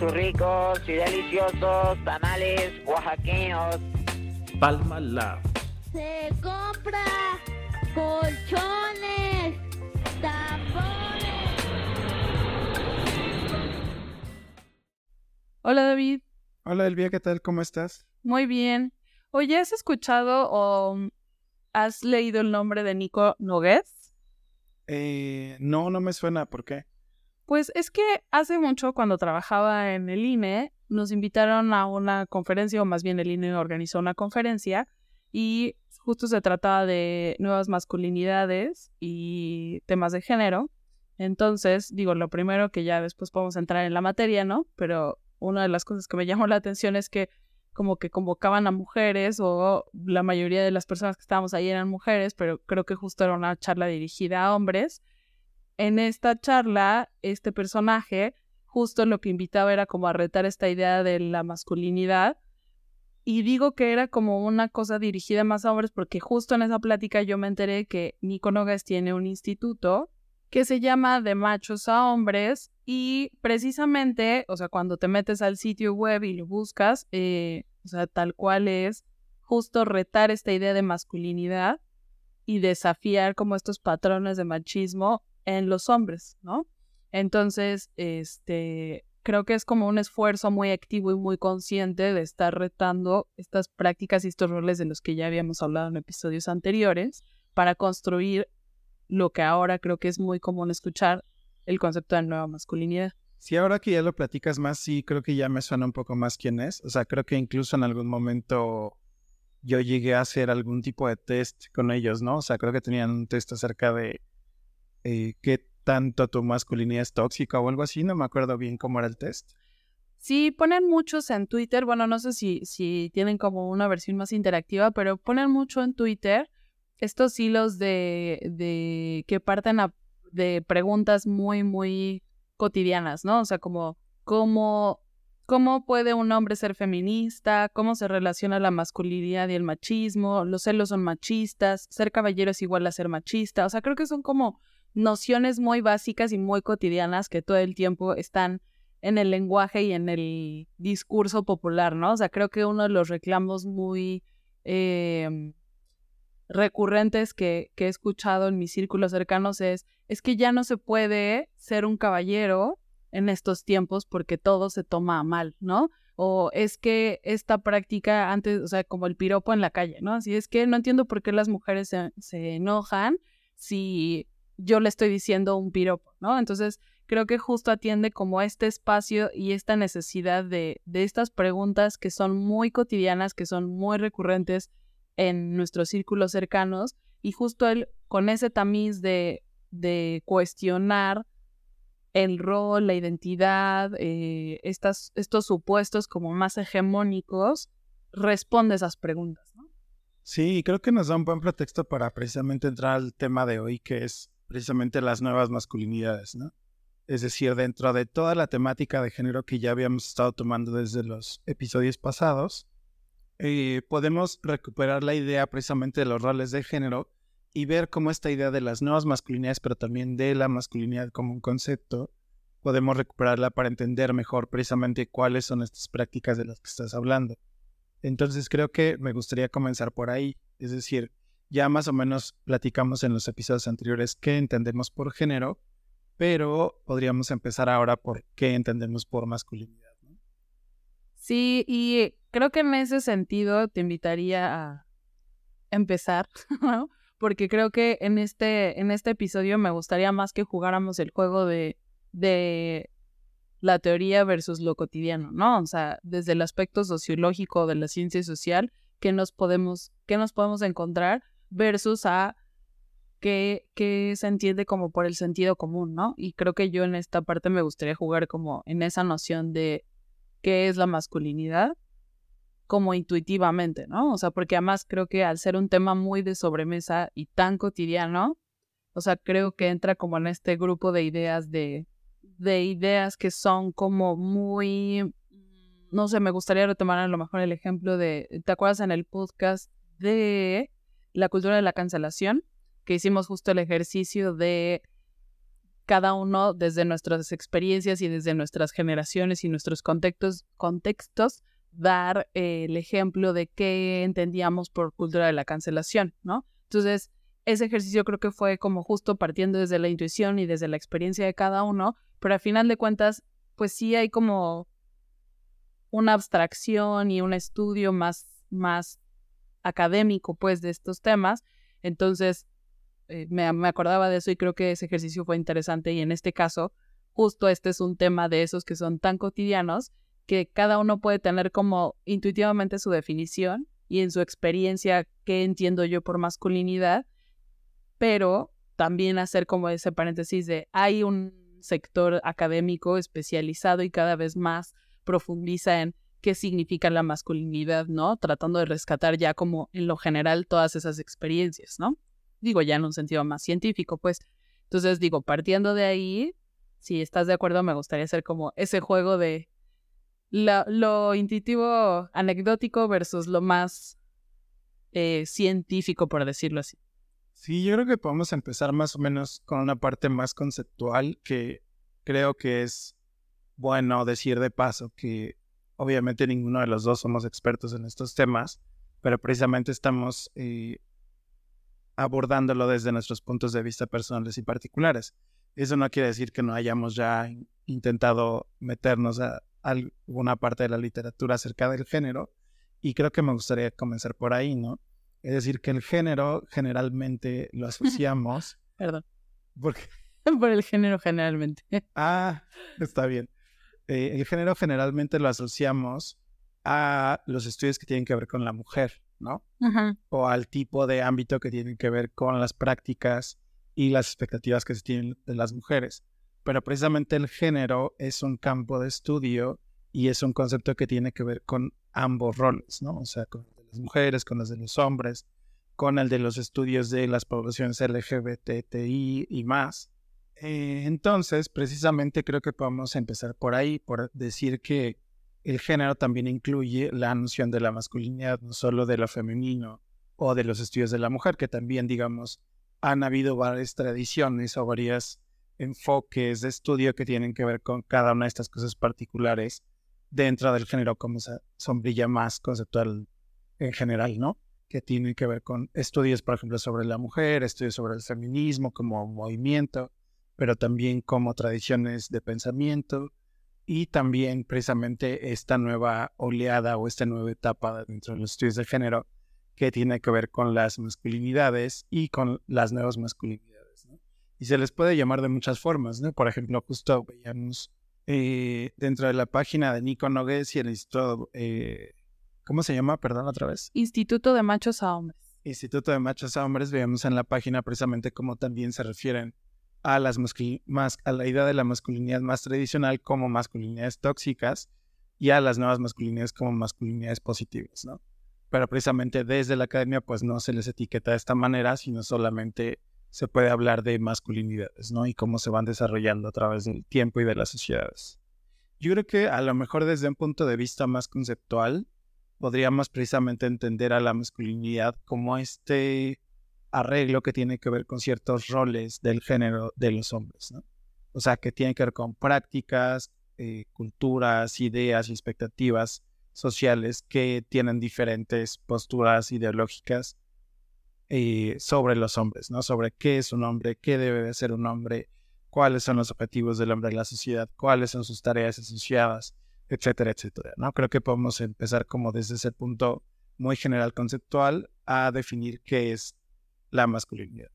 sus ricos y deliciosos tamales oaxaqueños. Palma Lab. Se compra colchones, tapones. Hola David, Hola Elvia, ¿qué tal? ¿Cómo estás? muy bien. Oye, ¿has escuchado o has leído el nombre de Nico Nogués? Eh, no, no me suena, ¿por qué? Pues es que hace mucho, cuando trabajaba en el INE, nos invitaron a una conferencia, o más bien el INE organizó una conferencia, y justo se trataba de nuevas masculinidades y temas de género. Entonces, digo, lo primero que ya después podemos entrar en la materia, ¿no? Pero una de las cosas que me llamó la atención es que como que convocaban a mujeres o la mayoría de las personas que estábamos ahí eran mujeres, pero creo que justo era una charla dirigida a hombres. En esta charla, este personaje justo lo que invitaba era como a retar esta idea de la masculinidad. Y digo que era como una cosa dirigida más a hombres porque justo en esa plática yo me enteré que Nico Nogues tiene un instituto que se llama De Machos a Hombres y precisamente, o sea, cuando te metes al sitio web y lo buscas, eh, o sea, tal cual es justo retar esta idea de masculinidad y desafiar como estos patrones de machismo en los hombres, ¿no? Entonces, este, creo que es como un esfuerzo muy activo y muy consciente de estar retando estas prácticas y estos roles de los que ya habíamos hablado en episodios anteriores para construir lo que ahora creo que es muy común escuchar, el concepto de nueva masculinidad. Sí, ahora que ya lo platicas más, sí, creo que ya me suena un poco más quién es. O sea, creo que incluso en algún momento yo llegué a hacer algún tipo de test con ellos, ¿no? O sea, creo que tenían un test acerca de eh, qué tanto tu masculinidad es tóxica o algo así. No me acuerdo bien cómo era el test. Sí, ponen muchos en Twitter, bueno, no sé si, si tienen como una versión más interactiva, pero ponen mucho en Twitter estos hilos de, de que parten de preguntas muy, muy cotidianas, ¿no? O sea, como cómo, cómo puede un hombre ser feminista, cómo se relaciona la masculinidad y el machismo, los celos son machistas, ser caballero es igual a ser machista, o sea, creo que son como nociones muy básicas y muy cotidianas que todo el tiempo están en el lenguaje y en el discurso popular, ¿no? O sea, creo que uno de los reclamos muy eh, recurrentes que, que he escuchado en mis círculos cercanos es, es que ya no se puede ser un caballero en estos tiempos porque todo se toma mal, ¿no? O es que esta práctica antes, o sea, como el piropo en la calle, ¿no? Así es que no entiendo por qué las mujeres se, se enojan si yo le estoy diciendo un piropo, ¿no? Entonces, creo que justo atiende como este espacio y esta necesidad de, de estas preguntas que son muy cotidianas, que son muy recurrentes en nuestros círculos cercanos, y justo él con ese tamiz de, de cuestionar el rol, la identidad, eh, estas, estos supuestos como más hegemónicos, responde esas preguntas, ¿no? Sí, creo que nos da un buen pretexto para precisamente entrar al tema de hoy, que es precisamente las nuevas masculinidades, ¿no? Es decir, dentro de toda la temática de género que ya habíamos estado tomando desde los episodios pasados, eh, podemos recuperar la idea precisamente de los roles de género y ver cómo esta idea de las nuevas masculinidades, pero también de la masculinidad como un concepto, podemos recuperarla para entender mejor precisamente cuáles son estas prácticas de las que estás hablando. Entonces creo que me gustaría comenzar por ahí, es decir, ya más o menos platicamos en los episodios anteriores qué entendemos por género, pero podríamos empezar ahora por qué entendemos por masculinidad. ¿no? Sí, y creo que en ese sentido te invitaría a empezar, ¿no? Porque creo que en este, en este episodio me gustaría más que jugáramos el juego de, de la teoría versus lo cotidiano, ¿no? O sea, desde el aspecto sociológico de la ciencia social, ¿qué nos podemos, qué nos podemos encontrar versus a qué se entiende como por el sentido común, ¿no? Y creo que yo en esta parte me gustaría jugar como en esa noción de qué es la masculinidad como intuitivamente, ¿no? O sea, porque además creo que al ser un tema muy de sobremesa y tan cotidiano, o sea, creo que entra como en este grupo de ideas de, de ideas que son como muy, no sé, me gustaría retomar a lo mejor el ejemplo de, ¿te acuerdas en el podcast de la cultura de la cancelación? Que hicimos justo el ejercicio de cada uno desde nuestras experiencias y desde nuestras generaciones y nuestros contextos, contextos dar eh, el ejemplo de qué entendíamos por cultura de la cancelación, ¿no? Entonces, ese ejercicio creo que fue como justo partiendo desde la intuición y desde la experiencia de cada uno, pero al final de cuentas, pues sí hay como una abstracción y un estudio más, más académico, pues, de estos temas. Entonces, eh, me, me acordaba de eso y creo que ese ejercicio fue interesante y en este caso, justo este es un tema de esos que son tan cotidianos que cada uno puede tener como intuitivamente su definición y en su experiencia qué entiendo yo por masculinidad, pero también hacer como ese paréntesis de hay un sector académico especializado y cada vez más profundiza en qué significa la masculinidad, ¿no? Tratando de rescatar ya como en lo general todas esas experiencias, ¿no? Digo ya en un sentido más científico, pues. Entonces digo, partiendo de ahí, si estás de acuerdo, me gustaría hacer como ese juego de lo intuitivo anecdótico versus lo más eh, científico, por decirlo así. Sí, yo creo que podemos empezar más o menos con una parte más conceptual que creo que es bueno decir de paso que obviamente ninguno de los dos somos expertos en estos temas, pero precisamente estamos eh, abordándolo desde nuestros puntos de vista personales y particulares. Eso no quiere decir que no hayamos ya intentado meternos a, alguna parte de la literatura acerca del género y creo que me gustaría comenzar por ahí, ¿no? Es decir, que el género generalmente lo asociamos. Perdón. Porque... por el género generalmente. ah, está bien. Eh, el género generalmente lo asociamos a los estudios que tienen que ver con la mujer, ¿no? O al tipo de ámbito que tienen que ver con las prácticas y las expectativas que se tienen de las mujeres pero precisamente el género es un campo de estudio y es un concepto que tiene que ver con ambos roles, ¿no? O sea, con el de las mujeres, con los de los hombres, con el de los estudios de las poblaciones LGBTI y más. Eh, entonces, precisamente creo que podemos empezar por ahí, por decir que el género también incluye la noción de la masculinidad, no solo de lo femenino o de los estudios de la mujer, que también, digamos, han habido varias tradiciones o varias enfoques de estudio que tienen que ver con cada una de estas cosas particulares dentro del género como esa sombrilla más conceptual en general, ¿no? Que tienen que ver con estudios, por ejemplo, sobre la mujer, estudios sobre el feminismo como movimiento, pero también como tradiciones de pensamiento y también precisamente esta nueva oleada o esta nueva etapa dentro de los estudios de género que tiene que ver con las masculinidades y con las nuevas masculinidades y se les puede llamar de muchas formas, ¿no? Por ejemplo, justo veíamos eh, dentro de la página de Nico Nogues y el Instituto, eh, ¿cómo se llama? Perdón, otra vez. Instituto de Machos a Hombres. Instituto de Machos a Hombres, veíamos en la página precisamente cómo también se refieren a, las más, a la idea de la masculinidad más tradicional como masculinidades tóxicas y a las nuevas masculinidades como masculinidades positivas, ¿no? Pero precisamente desde la academia pues no se les etiqueta de esta manera, sino solamente se puede hablar de masculinidades, ¿no? Y cómo se van desarrollando a través del tiempo y de las sociedades. Yo creo que a lo mejor desde un punto de vista más conceptual, podríamos precisamente entender a la masculinidad como este arreglo que tiene que ver con ciertos roles del género de los hombres. O sea, que tiene que ver con prácticas, eh, culturas, ideas y expectativas sociales que tienen diferentes posturas ideológicas eh, sobre los hombres, ¿no? Sobre qué es un hombre, qué debe de ser un hombre, cuáles son los objetivos del hombre en la sociedad, cuáles son sus tareas asociadas, etcétera, etcétera, ¿no? Creo que podemos empezar como desde ese punto muy general conceptual a definir qué es la masculinidad.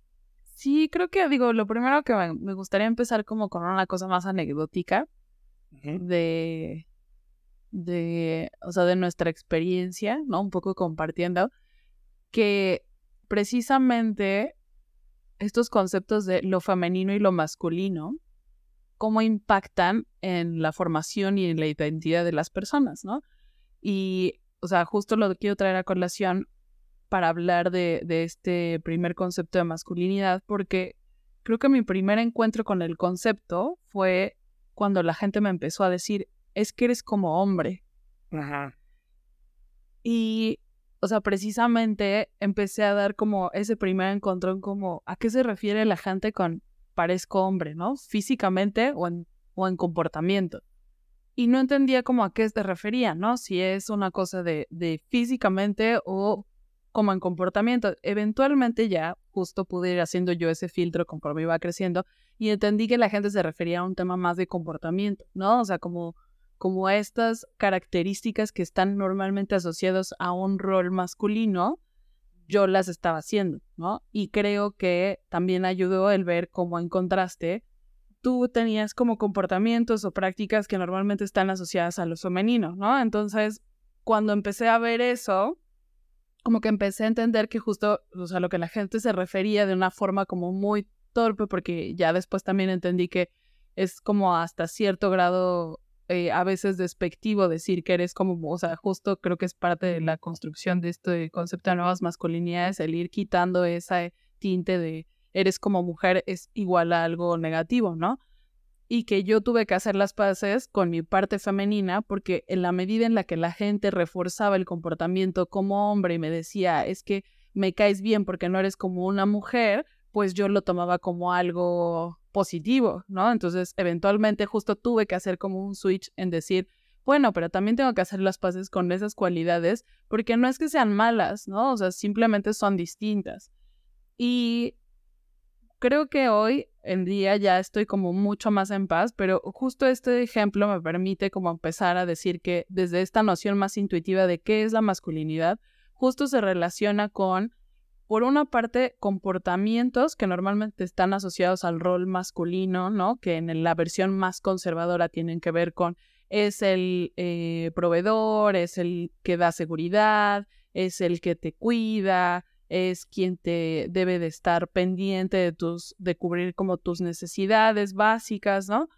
Sí, creo que digo, lo primero que me gustaría empezar como con una cosa más anecdótica de, de, o sea, de nuestra experiencia, ¿no? Un poco compartiendo, que precisamente estos conceptos de lo femenino y lo masculino, cómo impactan en la formación y en la identidad de las personas, ¿no? Y, o sea, justo lo que quiero traer a colación para hablar de, de este primer concepto de masculinidad, porque creo que mi primer encuentro con el concepto fue cuando la gente me empezó a decir, es que eres como hombre. Ajá. Y o sea, precisamente empecé a dar como ese primer encontrón como a qué se refiere la gente con parezco hombre, ¿no? Físicamente o en, o en comportamiento. Y no entendía como a qué se refería, ¿no? Si es una cosa de, de físicamente o como en comportamiento. Eventualmente ya justo pude ir haciendo yo ese filtro conforme iba creciendo y entendí que la gente se refería a un tema más de comportamiento, ¿no? O sea, como, como estas características que están normalmente asociadas a un rol masculino, yo las estaba haciendo, ¿no? Y creo que también ayudó el ver cómo en contraste tú tenías como comportamientos o prácticas que normalmente están asociadas a lo femenino, ¿no? Entonces, cuando empecé a ver eso, como que empecé a entender que justo, o sea, lo que la gente se refería de una forma como muy torpe, porque ya después también entendí que es como hasta cierto grado eh, a veces despectivo decir que eres como, o sea, justo creo que es parte de la construcción de este concepto de nuevas masculinidades, el ir quitando esa tinte de eres como mujer es igual a algo negativo, ¿no? Y que yo tuve que hacer las paces con mi parte femenina porque en la medida en la que la gente reforzaba el comportamiento como hombre y me decía, es que me caes bien porque no eres como una mujer, pues yo lo tomaba como algo positivo, ¿no? Entonces, eventualmente justo tuve que hacer como un switch en decir, bueno, pero también tengo que hacer las paces con esas cualidades porque no es que sean malas, ¿no? O sea, simplemente son distintas. Y creo que hoy en día ya estoy como mucho más en paz, pero justo este ejemplo me permite como empezar a decir que desde esta noción más intuitiva de qué es la masculinidad, justo se relaciona con por una parte, comportamientos que normalmente están asociados al rol masculino, ¿no? Que en la versión más conservadora tienen que ver con es el eh, proveedor, es el que da seguridad, es el que te cuida, es quien te debe de estar pendiente de tus, de cubrir como tus necesidades básicas, ¿no?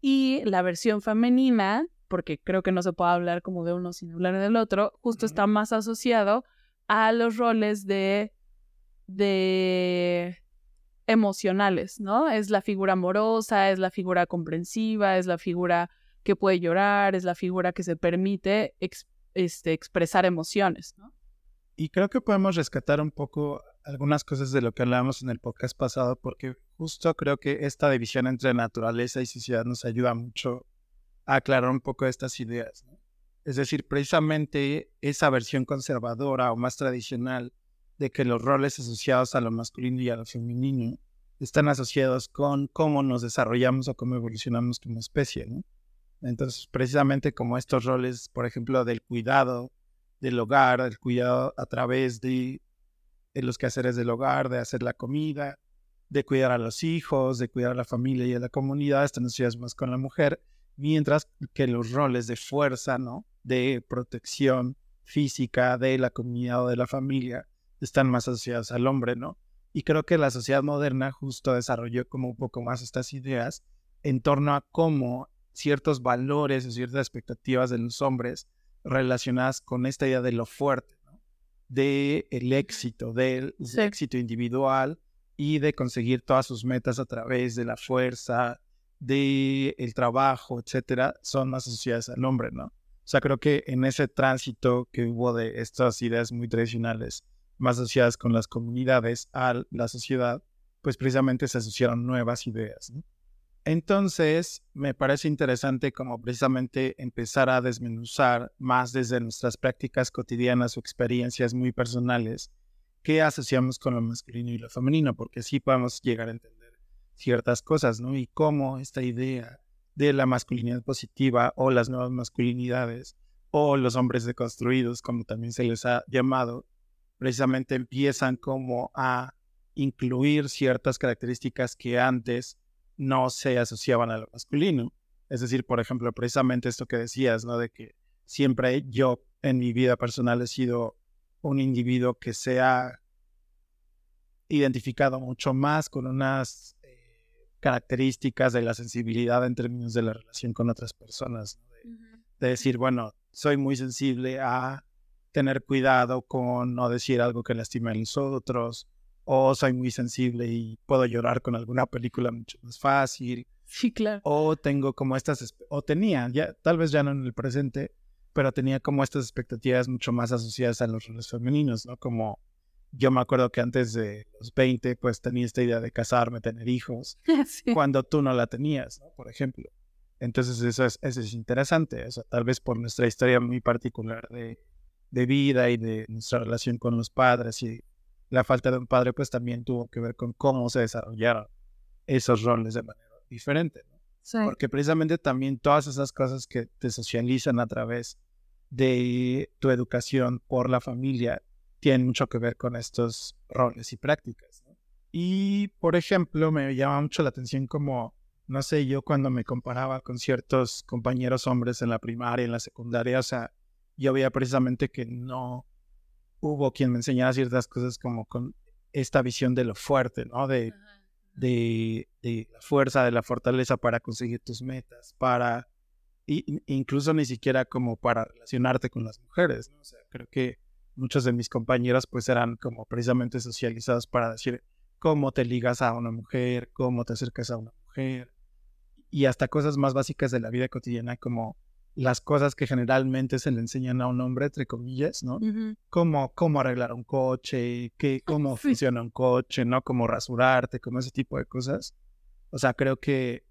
Y la versión femenina, porque creo que no se puede hablar como de uno sin hablar del otro, justo está más asociado a los roles de, de emocionales, ¿no? Es la figura amorosa, es la figura comprensiva, es la figura que puede llorar, es la figura que se permite este, expresar emociones, ¿no? Y creo que podemos rescatar un poco algunas cosas de lo que hablábamos en el podcast pasado, porque justo creo que esta división entre naturaleza y sociedad nos ayuda mucho a aclarar un poco estas ideas. Es decir, precisamente esa versión conservadora o más tradicional de que los roles asociados a lo masculino y a lo femenino están asociados con cómo nos desarrollamos o cómo evolucionamos como especie, ¿no? Entonces, precisamente como estos roles, por ejemplo, del cuidado del hogar, del cuidado a través de, los quehaceres del hogar, de hacer la comida, de cuidar a los hijos, de cuidar a la familia y a la comunidad, están asociados más con la mujer, mientras que los roles de fuerza, ¿no? de protección física de la comunidad o de la familia están más asociadas al hombre, ¿no? Y creo que la sociedad moderna justo desarrolló como un poco más estas ideas en torno a cómo ciertos valores o ciertas expectativas de los hombres relacionadas con esta idea de lo fuerte, ¿no? de el éxito, del éxito individual y de conseguir todas sus metas a través de la fuerza, de el trabajo, etcétera, son más asociadas al hombre, ¿no? O sea, creo que en ese tránsito que hubo de estas ideas muy tradicionales, más asociadas con las comunidades a la sociedad, pues precisamente se asociaron nuevas ideas. Entonces, me parece interesante como precisamente empezar a desmenuzar más desde nuestras prácticas cotidianas o experiencias muy personales qué asociamos con lo masculino y lo femenino, porque así podemos llegar a entender ciertas cosas, ¿no? Y cómo esta idea de la masculinidad positiva o las nuevas masculinidades o los hombres deconstruidos, como también se les ha llamado, precisamente empiezan como a incluir ciertas características que antes no se asociaban a lo masculino. Es decir, por ejemplo, precisamente esto que decías, ¿no? De que siempre yo en mi vida personal he sido un individuo que se ha identificado mucho más con unas características de la sensibilidad en términos de la relación con otras personas. De, decir, bueno, soy muy sensible a tener cuidado con no decir algo que lastime a los otros, o soy muy sensible y puedo llorar con alguna película mucho más fácil. Sí, claro. O tengo como estas, o tenía, ya, tal vez ya no en el presente, pero tenía como estas expectativas mucho más asociadas a los roles femeninos, ¿no? Como yo me acuerdo que antes de los 20, pues tenía esta idea de casarme, tener hijos, Sí. cuando tú no la tenías, ¿no? Por ejemplo. Entonces eso es, eso es interesante, o sea, tal vez por nuestra historia muy particular de, de vida y de nuestra relación con los padres y la falta de un padre, pues también tuvo que ver con cómo se desarrollaron esos roles de manera diferente, ¿no? Sí. Porque precisamente también todas esas cosas que te socializan a través de tu educación por la familia tienen mucho que ver con estos roles y prácticas. ¿no? Y, por ejemplo, me llama mucho la atención como, no sé, yo cuando me comparaba con ciertos compañeros hombres en la primaria, en la secundaria, o sea, yo veía precisamente que no hubo quien me enseñara ciertas cosas como con esta visión de lo fuerte, ¿no? De, de, de la fuerza, de la fortaleza para conseguir tus metas, para y- incluso ni siquiera como para relacionarte con las mujeres, ¿no? O sea, creo que muchos de mis compañeros pues eran como precisamente socializados para decir cómo te ligas a una mujer, cómo te acercas a una mujer y hasta cosas más básicas de la vida cotidiana como las cosas que generalmente se le enseñan a un hombre, entre comillas, ¿no? Ujú. cómo, cómo arreglar un coche, qué, cómo Sí. funciona un coche, ¿no? Cómo rasurarte, como ese tipo de cosas. O sea, creo que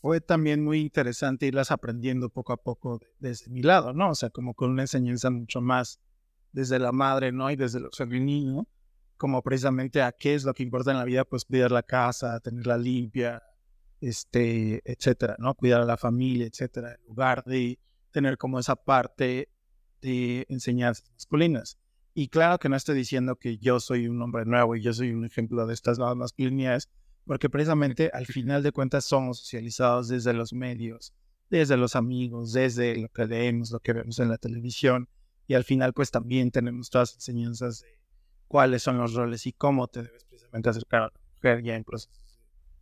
fue también muy interesante irlas aprendiendo poco a poco de- desde mi lado, ¿no? O sea, como con una enseñanza mucho más desde la madre, ¿no? Y desde lo femenino, como precisamente a qué es lo que importa en la vida, pues cuidar la casa, tenerla limpia, este, etcétera, ¿no? Cuidar a la familia, etcétera, en lugar de tener como esa parte de enseñanzas masculinas. Y claro que no estoy diciendo que yo soy un hombre nuevo y yo soy un ejemplo de estas nuevas masculinidades, porque precisamente al final de cuentas somos socializados desde los medios, desde los amigos, desde lo que leemos, lo que vemos en la televisión, y al final pues también tenemos todas las enseñanzas de cuáles son los roles y cómo te debes precisamente acercar a la mujer ya en procesos de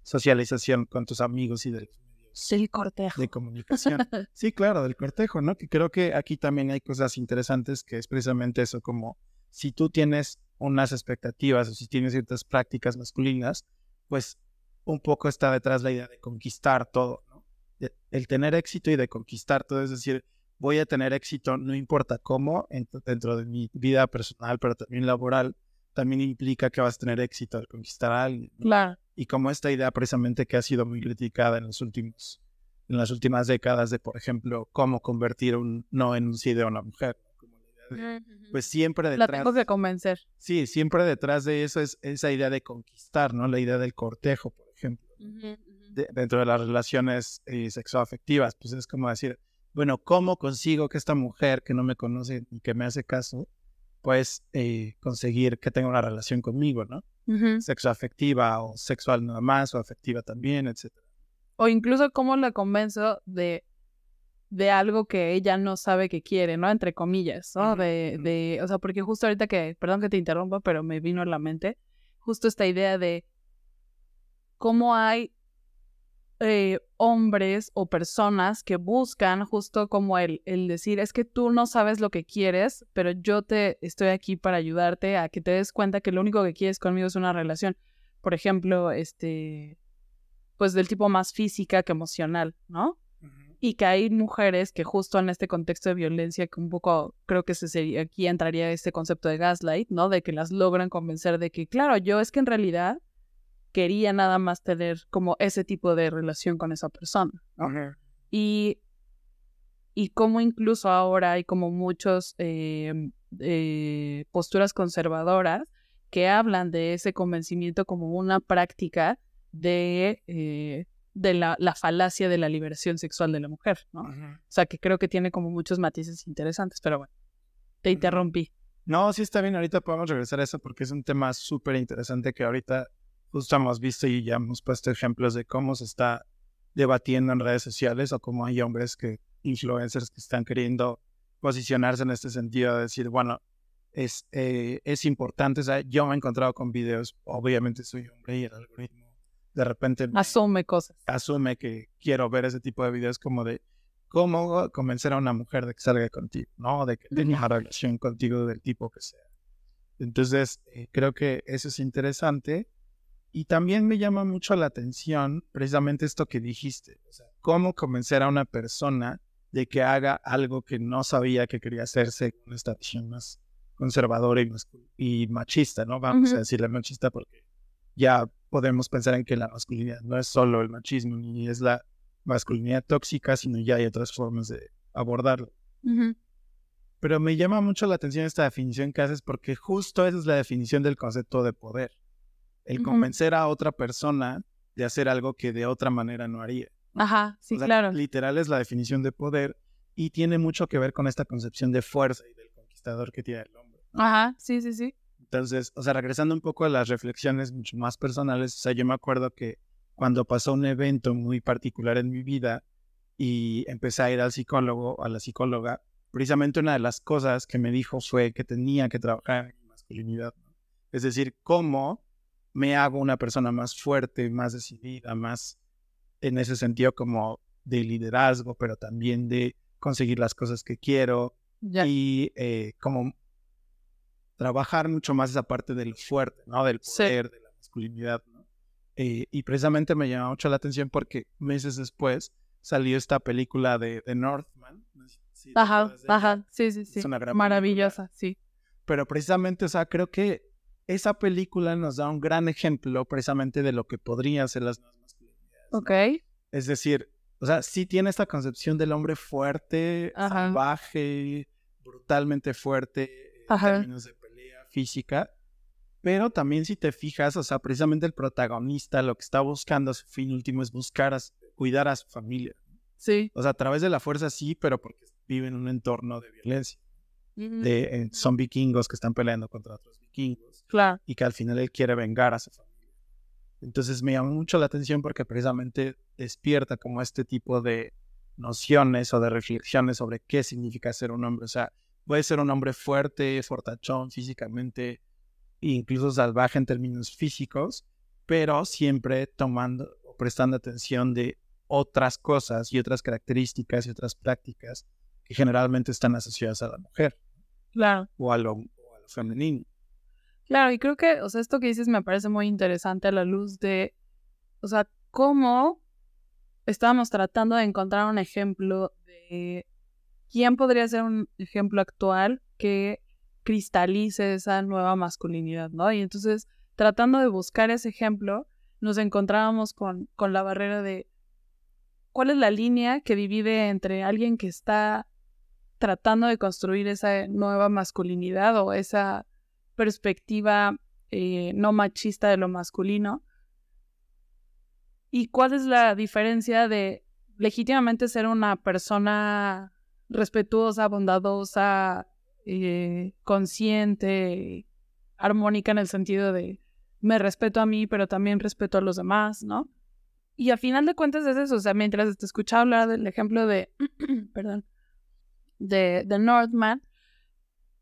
socialización con tus amigos y de los medios El cortejo. de comunicación. Sí, claro, del cortejo, ¿no? Que creo que aquí también hay cosas interesantes que es precisamente eso, como si tú tienes unas expectativas o si tienes ciertas prácticas masculinas, pues un poco está detrás la idea de conquistar todo, ¿no? De- el tener éxito y de conquistar todo, es decir, voy a tener éxito no importa cómo en- dentro de mi vida personal, pero también laboral, también implica que vas a tener éxito al conquistar a alguien. ¿no? Claro. y como esta idea precisamente que ha sido muy criticada en los últimos en las últimas décadas de por ejemplo cómo convertir un no en un sí de una mujer la de- pues siempre La detrás tengo que convencer. sí siempre detrás de eso es esa idea de conquistar no la idea del cortejo por ejemplo de- dentro de las relaciones eh, sexoafectivas pues es como decir bueno cómo consigo que esta mujer que no me conoce y que me hace caso pues eh, conseguir que tenga una relación conmigo no Ujú. sexoafectiva o sexual nada más o afectiva también, etcétera. O incluso cómo la convenzo de, de algo que ella no sabe que quiere, ¿no? Entre comillas, ¿no? De, de, o sea, porque justo ahorita que, perdón que te interrumpa, pero me vino a la mente justo esta idea de cómo hay eh, hombres o personas que buscan justo como el, el decir, es que tú no sabes lo que quieres, pero yo te estoy aquí para ayudarte a que te des cuenta que lo único que quieres conmigo es una relación. Por ejemplo, este, pues del tipo más física que emocional, ¿no? Y que hay mujeres que justo en este contexto de violencia, que un poco creo que se sería, aquí entraría este concepto de gaslight, ¿no? De que las logran convencer de que, claro, yo es que en realidad quería nada más tener como ese tipo de relación con esa persona. Y, y como incluso ahora hay como muchos eh, eh, posturas conservadoras que hablan de ese convencimiento como una práctica de, eh, de la, la falacia de la liberación sexual de la mujer, ¿no? O sea, que creo que tiene como muchos matices interesantes, pero bueno, te interrumpí. No, sí está bien, ahorita podemos regresar a eso porque es un tema súper interesante que ahorita justo hemos visto y ya hemos puesto ejemplos de cómo se está debatiendo en redes sociales o cómo hay hombres que, influencers que están queriendo posicionarse en este sentido de decir, bueno, es, eh, es importante, o sea, yo me he encontrado con videos, obviamente soy hombre y el algoritmo de repente me- Asume cosas. asume que quiero ver ese tipo de videos como de cómo convencer a una mujer de que salga contigo, ¿no? De que tenga una relación contigo del tipo que sea. Entonces, eh, creo que eso es interesante. Y también me llama mucho la atención precisamente esto que dijiste. O sea, cómo convencer a una persona de que haga algo que no sabía que quería hacer según esta visión más conservadora y, machista, ¿no? Vamos Ujú. a decirle machista porque ya podemos pensar en que la masculinidad no es solo el machismo ni es la masculinidad tóxica, sino ya hay otras formas de abordarlo. Pero me llama mucho la atención esta definición que haces porque justo esa es la definición del concepto de poder. El convencer a otra persona de hacer algo que de otra manera no haría. Ajá, sí, O sea, claro. Literal es la definición de poder y tiene mucho que ver con esta concepción de fuerza y del conquistador que tiene el hombre. Ajá, sí, sí, sí. Entonces, o sea, regresando un poco a las reflexiones mucho más personales, o sea, yo me acuerdo que cuando pasó un evento muy particular en mi vida y empecé a ir al psicólogo, a la psicóloga, precisamente una de las cosas que me dijo fue que tenía que trabajar en mi masculinidad. ¿no? Es decir, cómo me hago una persona más fuerte, más decidida, más en ese sentido como de liderazgo, pero también de conseguir las cosas que quiero, y eh, como trabajar mucho más esa parte del fuerte, ¿no? Del Sí. poder, de la masculinidad, ¿no? Eh, y precisamente me llamó mucho la atención porque meses después salió esta película de, de Northman. te Ajá, ajá, sí, sí, sí. Es una gran Maravillosa, sí. Pero precisamente, o sea, creo que esa película nos da un gran ejemplo precisamente de lo que podrían ser las nuevas masculinidades. ¿no? Ok. Es decir, o sea, sí tiene esta concepción del hombre fuerte, Ajá. salvaje, brutalmente fuerte eh, en términos de pelea física, pero también si te fijas, o sea, precisamente el protagonista lo que está buscando a su fin último es buscar, a cuidar a su familia. Sí. O sea, a través de la fuerza sí, pero porque vive en un entorno de violencia. De, eh, son vikingos que están peleando contra otros vikingos Claro. y que al final él quiere vengar a su familia. Entonces me llamó mucho la atención porque precisamente despierta como este tipo de nociones o de reflexiones sobre qué significa ser un hombre. O sea, puede ser un hombre fuerte, fortachón físicamente, incluso salvaje en términos físicos, pero siempre tomando o prestando atención de otras cosas y otras características y otras prácticas que generalmente están asociadas a la mujer Claro. o a lo, o a lo femenino. Claro, y creo que, o sea, esto que dices me parece muy interesante a la luz de, o sea, cómo estábamos tratando de encontrar un ejemplo de quién podría ser un ejemplo actual que cristalice esa nueva masculinidad, ¿no? Y entonces, tratando de buscar ese ejemplo, nos encontrábamos con, con la barrera de cuál es la línea que divide entre alguien que está tratando de construir esa nueva masculinidad o esa perspectiva eh, no machista de lo masculino. ¿Y cuál es la diferencia de legítimamente ser una persona respetuosa, bondadosa, eh, consciente, armónica en el sentido de me respeto a mí, pero también respeto a los demás, ¿no? Y a final de cuentas es eso, o sea, mientras te escuchaba hablar del ejemplo de, perdón, de, Northman,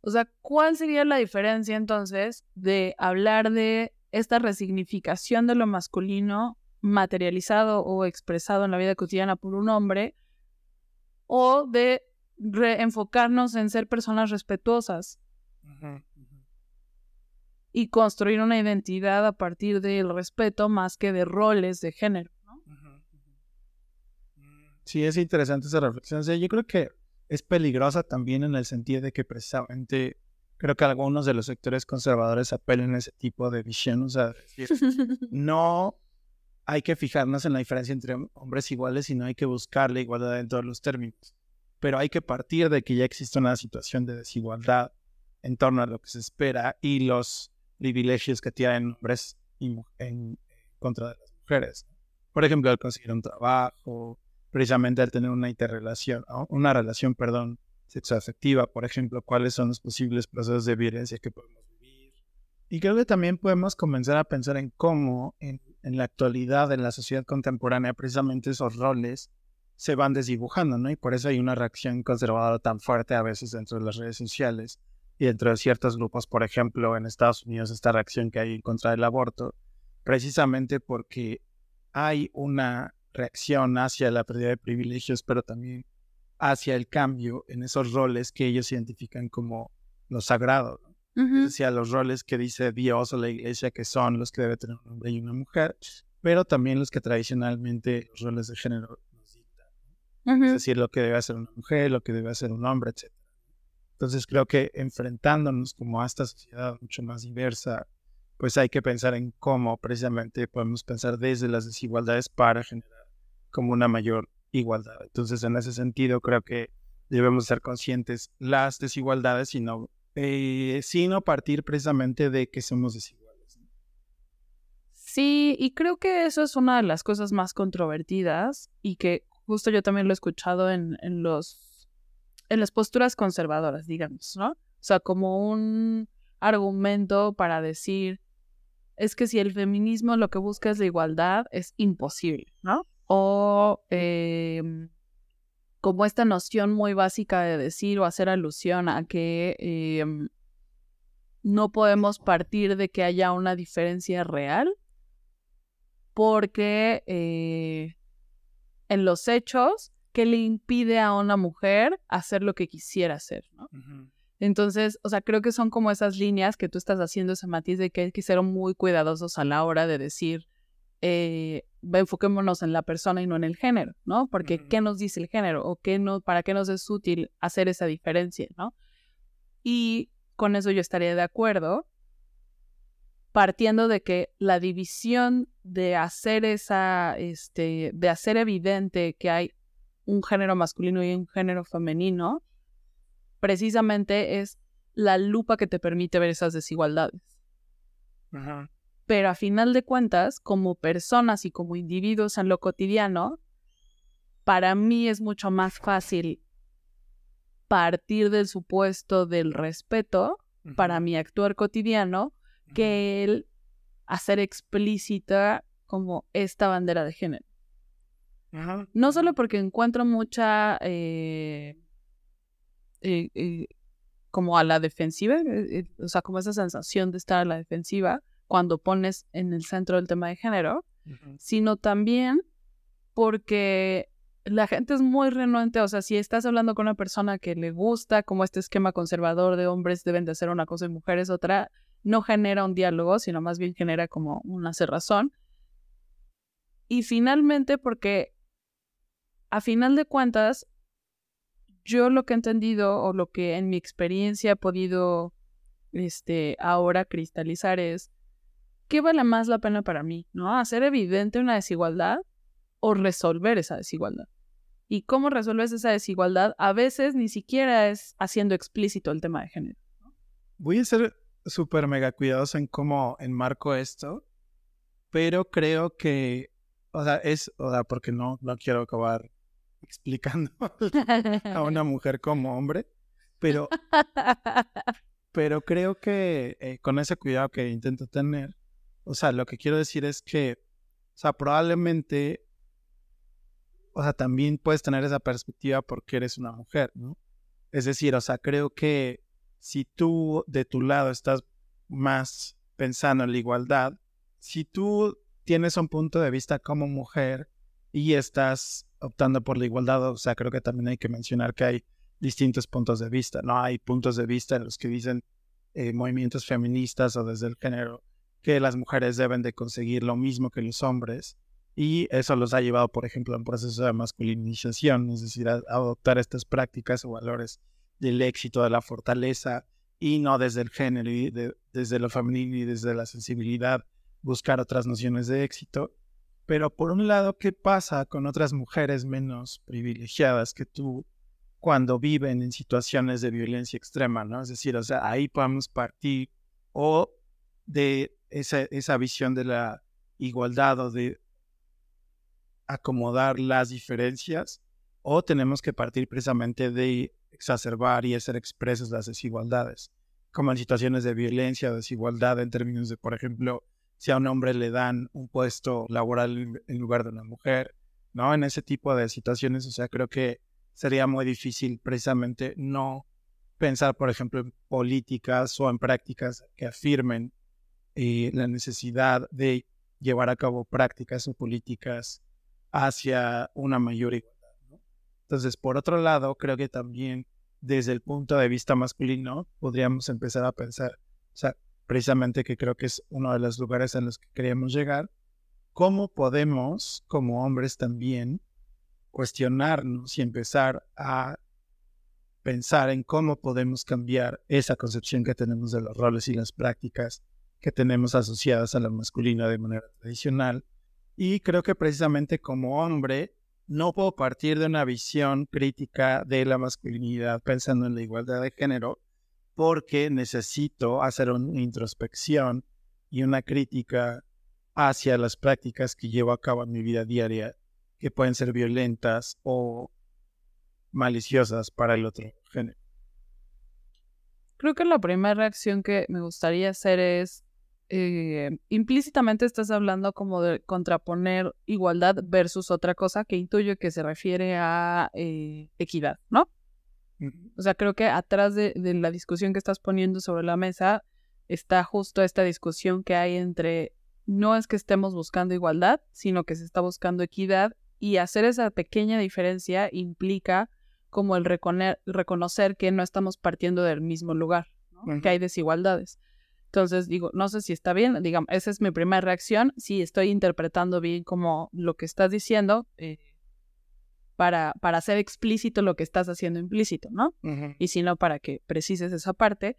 o sea, ¿cuál sería la diferencia entonces de hablar de esta resignificación de lo masculino materializado o expresado en la vida cotidiana por un hombre o de reenfocarnos en ser personas respetuosas y construir una identidad a partir del respeto más que de roles de género? ¿no? Sí, es interesante esa reflexión. O sea, yo creo que es peligrosa también en el sentido de que precisamente creo que algunos de los sectores conservadores apelan a ese tipo de visión. O sea, decir, no hay que fijarnos en la diferencia entre hombres iguales, sino hay que buscar la igualdad en todos los términos. Pero hay que partir de que ya existe una situación de desigualdad en torno a lo que se espera y los privilegios que tienen hombres y en contra de las mujeres. Por ejemplo, al conseguir un trabajo, precisamente al tener una interrelación, una relación, perdón, sexoafectiva, por ejemplo, cuáles son los posibles procesos de violencia que podemos vivir. Y creo que también podemos comenzar a pensar en cómo en, en la actualidad, en la sociedad contemporánea, precisamente esos roles se van desdibujando, ¿no? Y por eso hay una reacción conservadora tan fuerte a veces dentro de las redes sociales y dentro de ciertos grupos, por ejemplo, en Estados Unidos, esta reacción que hay contra el aborto, precisamente porque hay una reacción hacia la pérdida de privilegios, pero también hacia el cambio en esos roles que ellos identifican como los sagrados. ¿no? Decir, a los roles que dice Dios o la iglesia que son los que debe tener un hombre y una mujer, pero también los que tradicionalmente los roles de género nos dictan. Es decir, lo que debe hacer una mujer, lo que debe hacer un hombre, etc. Entonces creo que enfrentándonos como a esta sociedad mucho más diversa, pues hay que pensar en cómo precisamente podemos pensar desde las desigualdades para generar como una mayor igualdad. Entonces en ese sentido creo que debemos ser conscientes las desigualdades y no, eh, sino partir precisamente de que somos desiguales. Sí, y creo que eso es una de las cosas más controvertidas y que justo yo también lo he escuchado en, en los en las posturas conservadoras, digamos, ¿no? O sea, como un argumento para decir es que si el feminismo lo que busca es la igualdad, es imposible, ¿no? O em, como esta noción muy básica de decir o hacer alusión a que em, no podemos partir de que haya una diferencia real porque eh, en los hechos, ¿qué le impide a una mujer hacer lo que quisiera hacer? ¿no? Entonces, o sea, creo que son como esas líneas que tú estás haciendo ese matiz de que hay que ser muy cuidadosos a la hora de decir, eh, enfoquémonos en la persona y no en el género, ¿no? Porque ¿qué nos dice el género? ¿O qué no, para qué nos es útil hacer esa diferencia, ¿no? Y con eso yo estaría de acuerdo, partiendo de que la división de hacer esa, este, de hacer evidente que hay un género masculino y un género femenino, precisamente es la lupa que te permite ver esas desigualdades. Pero a final de cuentas, como personas y como individuos en lo cotidiano, para mí es mucho más fácil partir del supuesto del respeto para mi actuar cotidiano que el hacer explícita como esta bandera de género. No solo porque encuentro mucha eh, eh, eh, como a la defensiva, o sea, como esa sensación de estar a la defensiva cuando pones en el centro el tema de género, sino también porque la gente es muy renuente, o sea, si estás hablando con una persona que le gusta como este esquema conservador de hombres deben de hacer una cosa y mujeres otra, no genera un diálogo, sino más bien genera como una cerrazón. Y finalmente, porque a final de cuentas, yo lo que he entendido o lo que en mi experiencia he podido este, ahora cristalizar es qué vale más la pena para mí, ¿no? Hacer evidente una desigualdad o resolver esa desigualdad. Y cómo resuelves esa desigualdad a veces ni siquiera es haciendo explícito el tema de género. Voy a ser súper mega cuidadoso en cómo enmarco esto, pero creo que, o sea, es, o sea, porque no, no quiero acabar explicando a una mujer como hombre, pero, pero creo que eh, con ese cuidado que intento tener, o sea, lo que quiero decir es que, o sea, probablemente, o sea, también puedes tener esa perspectiva porque eres una mujer, ¿no? Es decir, o sea, creo que si tú de tu lado estás más pensando en la igualdad, si tú tienes un punto de vista como mujer y estás optando por la igualdad, o sea, creo que también hay que mencionar que hay distintos puntos de vista, ¿no? Hay puntos de vista en los que dicen eh, movimientos feministas o desde el género que las mujeres deben de conseguir lo mismo que los hombres y eso los ha llevado, por ejemplo, a un proceso de masculinización, es decir, a adoptar estas prácticas o valores del éxito, de la fortaleza, y no desde el género, y desde lo femenino y desde la sensibilidad, buscar otras nociones de éxito. Pero por un lado, ¿qué pasa con otras mujeres menos privilegiadas que tú cuando viven en situaciones de violencia extrema, ¿no? Es decir, o sea, ahí podemos partir o de esa, esa visión de la igualdad o de acomodar las diferencias, o tenemos que partir precisamente de exacerbar y hacer expresas las desigualdades, como en situaciones de violencia o desigualdad en términos de, por ejemplo, si a un hombre le dan un puesto laboral en lugar de una mujer, ¿no? En ese tipo de situaciones, o sea, creo que sería muy difícil precisamente no pensar, por ejemplo, en políticas o en prácticas que afirmen eh, la necesidad de llevar a cabo prácticas o políticas hacia una mayor igualdad. Entonces, por otro lado, creo que también desde el punto de vista masculino podríamos empezar a pensar, o sea, precisamente que creo que es uno de los lugares en los que queríamos llegar, cómo podemos, como hombres también, cuestionarnos y empezar a pensar en cómo podemos cambiar esa concepción que tenemos de los roles y las prácticas que tenemos asociadas a la masculina de manera tradicional. Y creo que precisamente como hombre no puedo partir de una visión crítica de la masculinidad pensando en la igualdad de género porque necesito hacer una introspección y una crítica hacia las prácticas que llevo a cabo en mi vida diaria que pueden ser violentas o maliciosas para el otro género. Creo que la primera reacción que me gustaría hacer es, eh, implícitamente estás hablando como de contraponer igualdad versus otra cosa que intuyo que se refiere a eh, equidad, ¿no? O sea, creo que atrás de, de, la discusión que estás poniendo sobre la mesa está justo esta discusión que hay entre no es que estemos buscando igualdad, sino que se está buscando equidad y hacer esa pequeña diferencia implica como el reconocer que no estamos partiendo del mismo lugar, que hay desigualdades. Entonces digo, no sé si está bien, digamos, esa es mi primera reacción, si estoy interpretando bien como lo que estás diciendo eh, para, para hacer explícito lo que estás haciendo implícito, ¿no? Y si no, para que precises esa parte.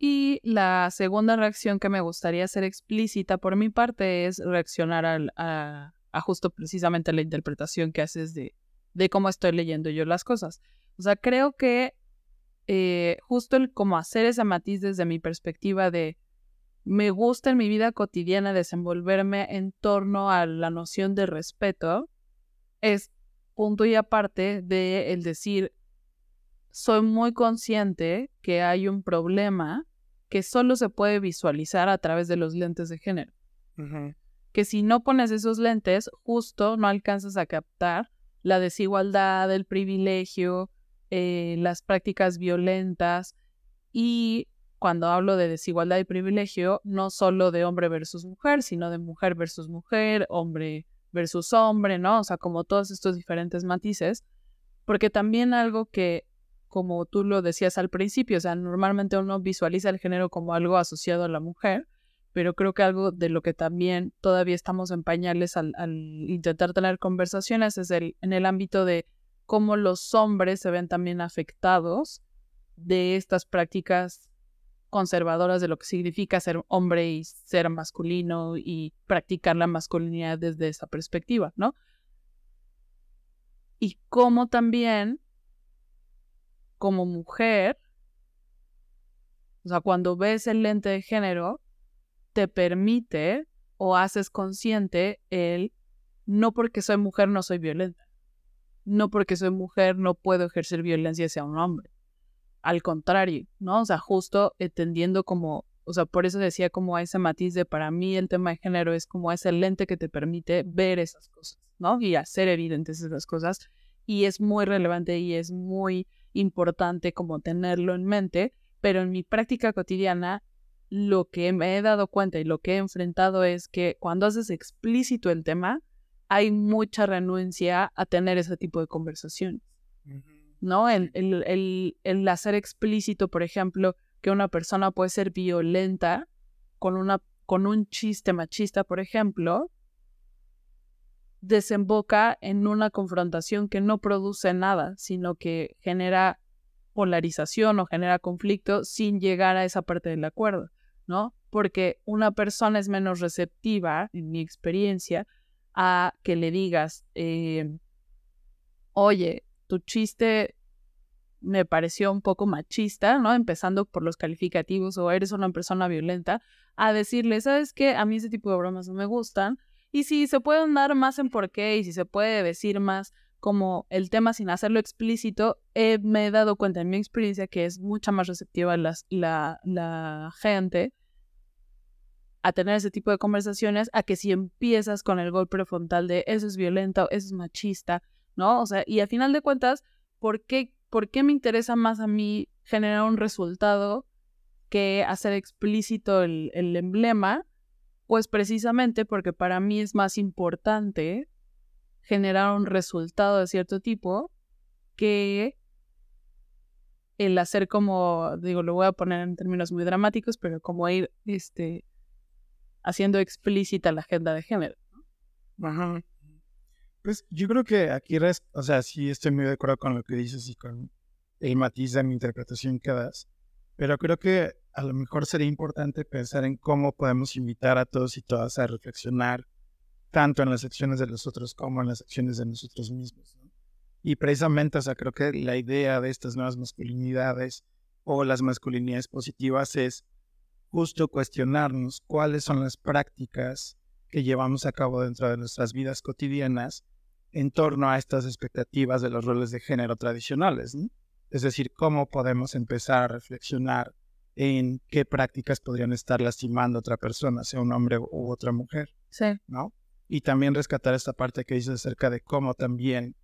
Y la segunda reacción que me gustaría hacer explícita por mi parte es reaccionar al, a, a justo precisamente la interpretación que haces de, de cómo estoy leyendo yo las cosas. O sea, creo que eh, justo el como hacer ese matiz desde mi perspectiva de me gusta en mi vida cotidiana desenvolverme en torno a la noción de respeto es punto y aparte de el decir soy muy consciente que hay un problema que solo se puede visualizar a través de los lentes de género. Que si no pones esos lentes, justo no alcanzas a captar la desigualdad, el privilegio, eh, las prácticas violentas y cuando hablo de desigualdad y privilegio, no solo de hombre versus mujer, sino de mujer versus mujer, hombre versus hombre, ¿no? O sea, como todos estos diferentes matices, porque también algo que, como tú lo decías al principio, o sea, normalmente uno visualiza el género como algo asociado a la mujer, pero creo que algo de lo que también todavía estamos en pañales al, intentar tener conversaciones es el, en el ámbito de cómo los hombres se ven también afectados de estas prácticas conservadoras de lo que significa ser hombre y ser masculino y practicar la masculinidad desde esa perspectiva, ¿no? Y cómo también, como mujer, o sea, cuando ves el lente de género, te permite o haces consciente el no porque soy mujer no soy violenta. No porque soy mujer no puedo ejercer violencia hacia un hombre. Al contrario, ¿no? O sea, justo entendiendo como, o sea, por eso decía como ese matiz de para mí el tema de género es como ese lente que te permite ver esas cosas, ¿no? Y hacer evidentes esas cosas. Y es muy relevante y es muy importante como tenerlo en mente, pero en mi práctica cotidiana lo que me he dado cuenta y lo que he enfrentado es que cuando haces explícito el tema, hay mucha renuencia a tener ese tipo de conversaciones. ¿No? El, el, el, hacer explícito, por ejemplo, que una persona puede ser violenta con, una, con un chiste machista, por ejemplo, desemboca en una confrontación que no produce nada, sino que genera polarización o genera conflicto sin llegar a esa parte del acuerdo. ¿no? Porque una persona es menos receptiva, en mi experiencia, a que le digas, eh, oye, tu chiste me pareció un poco machista, ¿no? Empezando por los calificativos o eres una persona violenta, a decirle, ¿sabes qué? A mí ese tipo de bromas no me gustan. Y si se pueden dar más en por qué y si se puede decir más como el tema sin hacerlo explícito, me he dado cuenta en mi experiencia que es mucha más receptiva la gente a tener ese tipo de conversaciones a que si empiezas con el golpe frontal de eso es violento, eso es machista, ¿no? O sea, y a final de cuentas, ¿por qué, ¿por qué me interesa más a mí generar un resultado que hacer explícito el, el emblema? Pues precisamente porque para mí es más importante generar un resultado de cierto tipo que el hacer como, digo, lo voy a poner en términos muy dramáticos, pero como ir este, haciendo explícita la agenda de género. Ajá. Pues yo creo que aquí, o sea, sí estoy muy de acuerdo con lo que dices y con el matiz de mi interpretación que das. Pero creo que a lo mejor sería importante pensar en cómo podemos invitar a todos y todas a reflexionar tanto en las acciones de los otros como en las acciones de nosotros mismos. Y precisamente, o sea, creo que la idea de estas nuevas masculinidades o las masculinidades positivas es justo cuestionarnos cuáles son las prácticas que llevamos a cabo dentro de nuestras vidas cotidianas en torno a estas expectativas de los roles de género tradicionales. ¿no? Es decir, cómo podemos empezar a reflexionar en qué prácticas podrían estar lastimando a otra persona, sea un hombre u otra mujer, Sí. ¿no? Y también rescatar esta parte que dice acerca de cómo también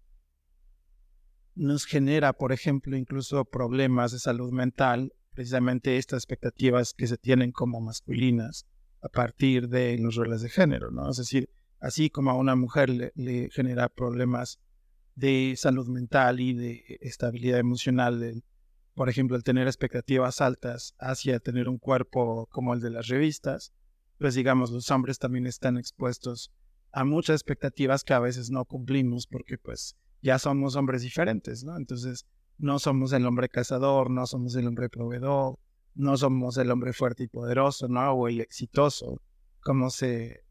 nos genera, por ejemplo, incluso problemas de salud mental, precisamente estas expectativas que se tienen como masculinas a partir de los roles de género, ¿no? Es decir, así como a una mujer le, genera problemas de salud mental y de estabilidad emocional, por ejemplo, el tener expectativas altas hacia tener un cuerpo como el de las revistas, pues digamos, los hombres también están expuestos a muchas expectativas que a veces no cumplimos porque pues ya somos hombres diferentes, ¿no? Entonces, no somos el hombre cazador, no somos el hombre proveedor, no somos el hombre fuerte y poderoso, ¿no? O el exitoso, como se eh,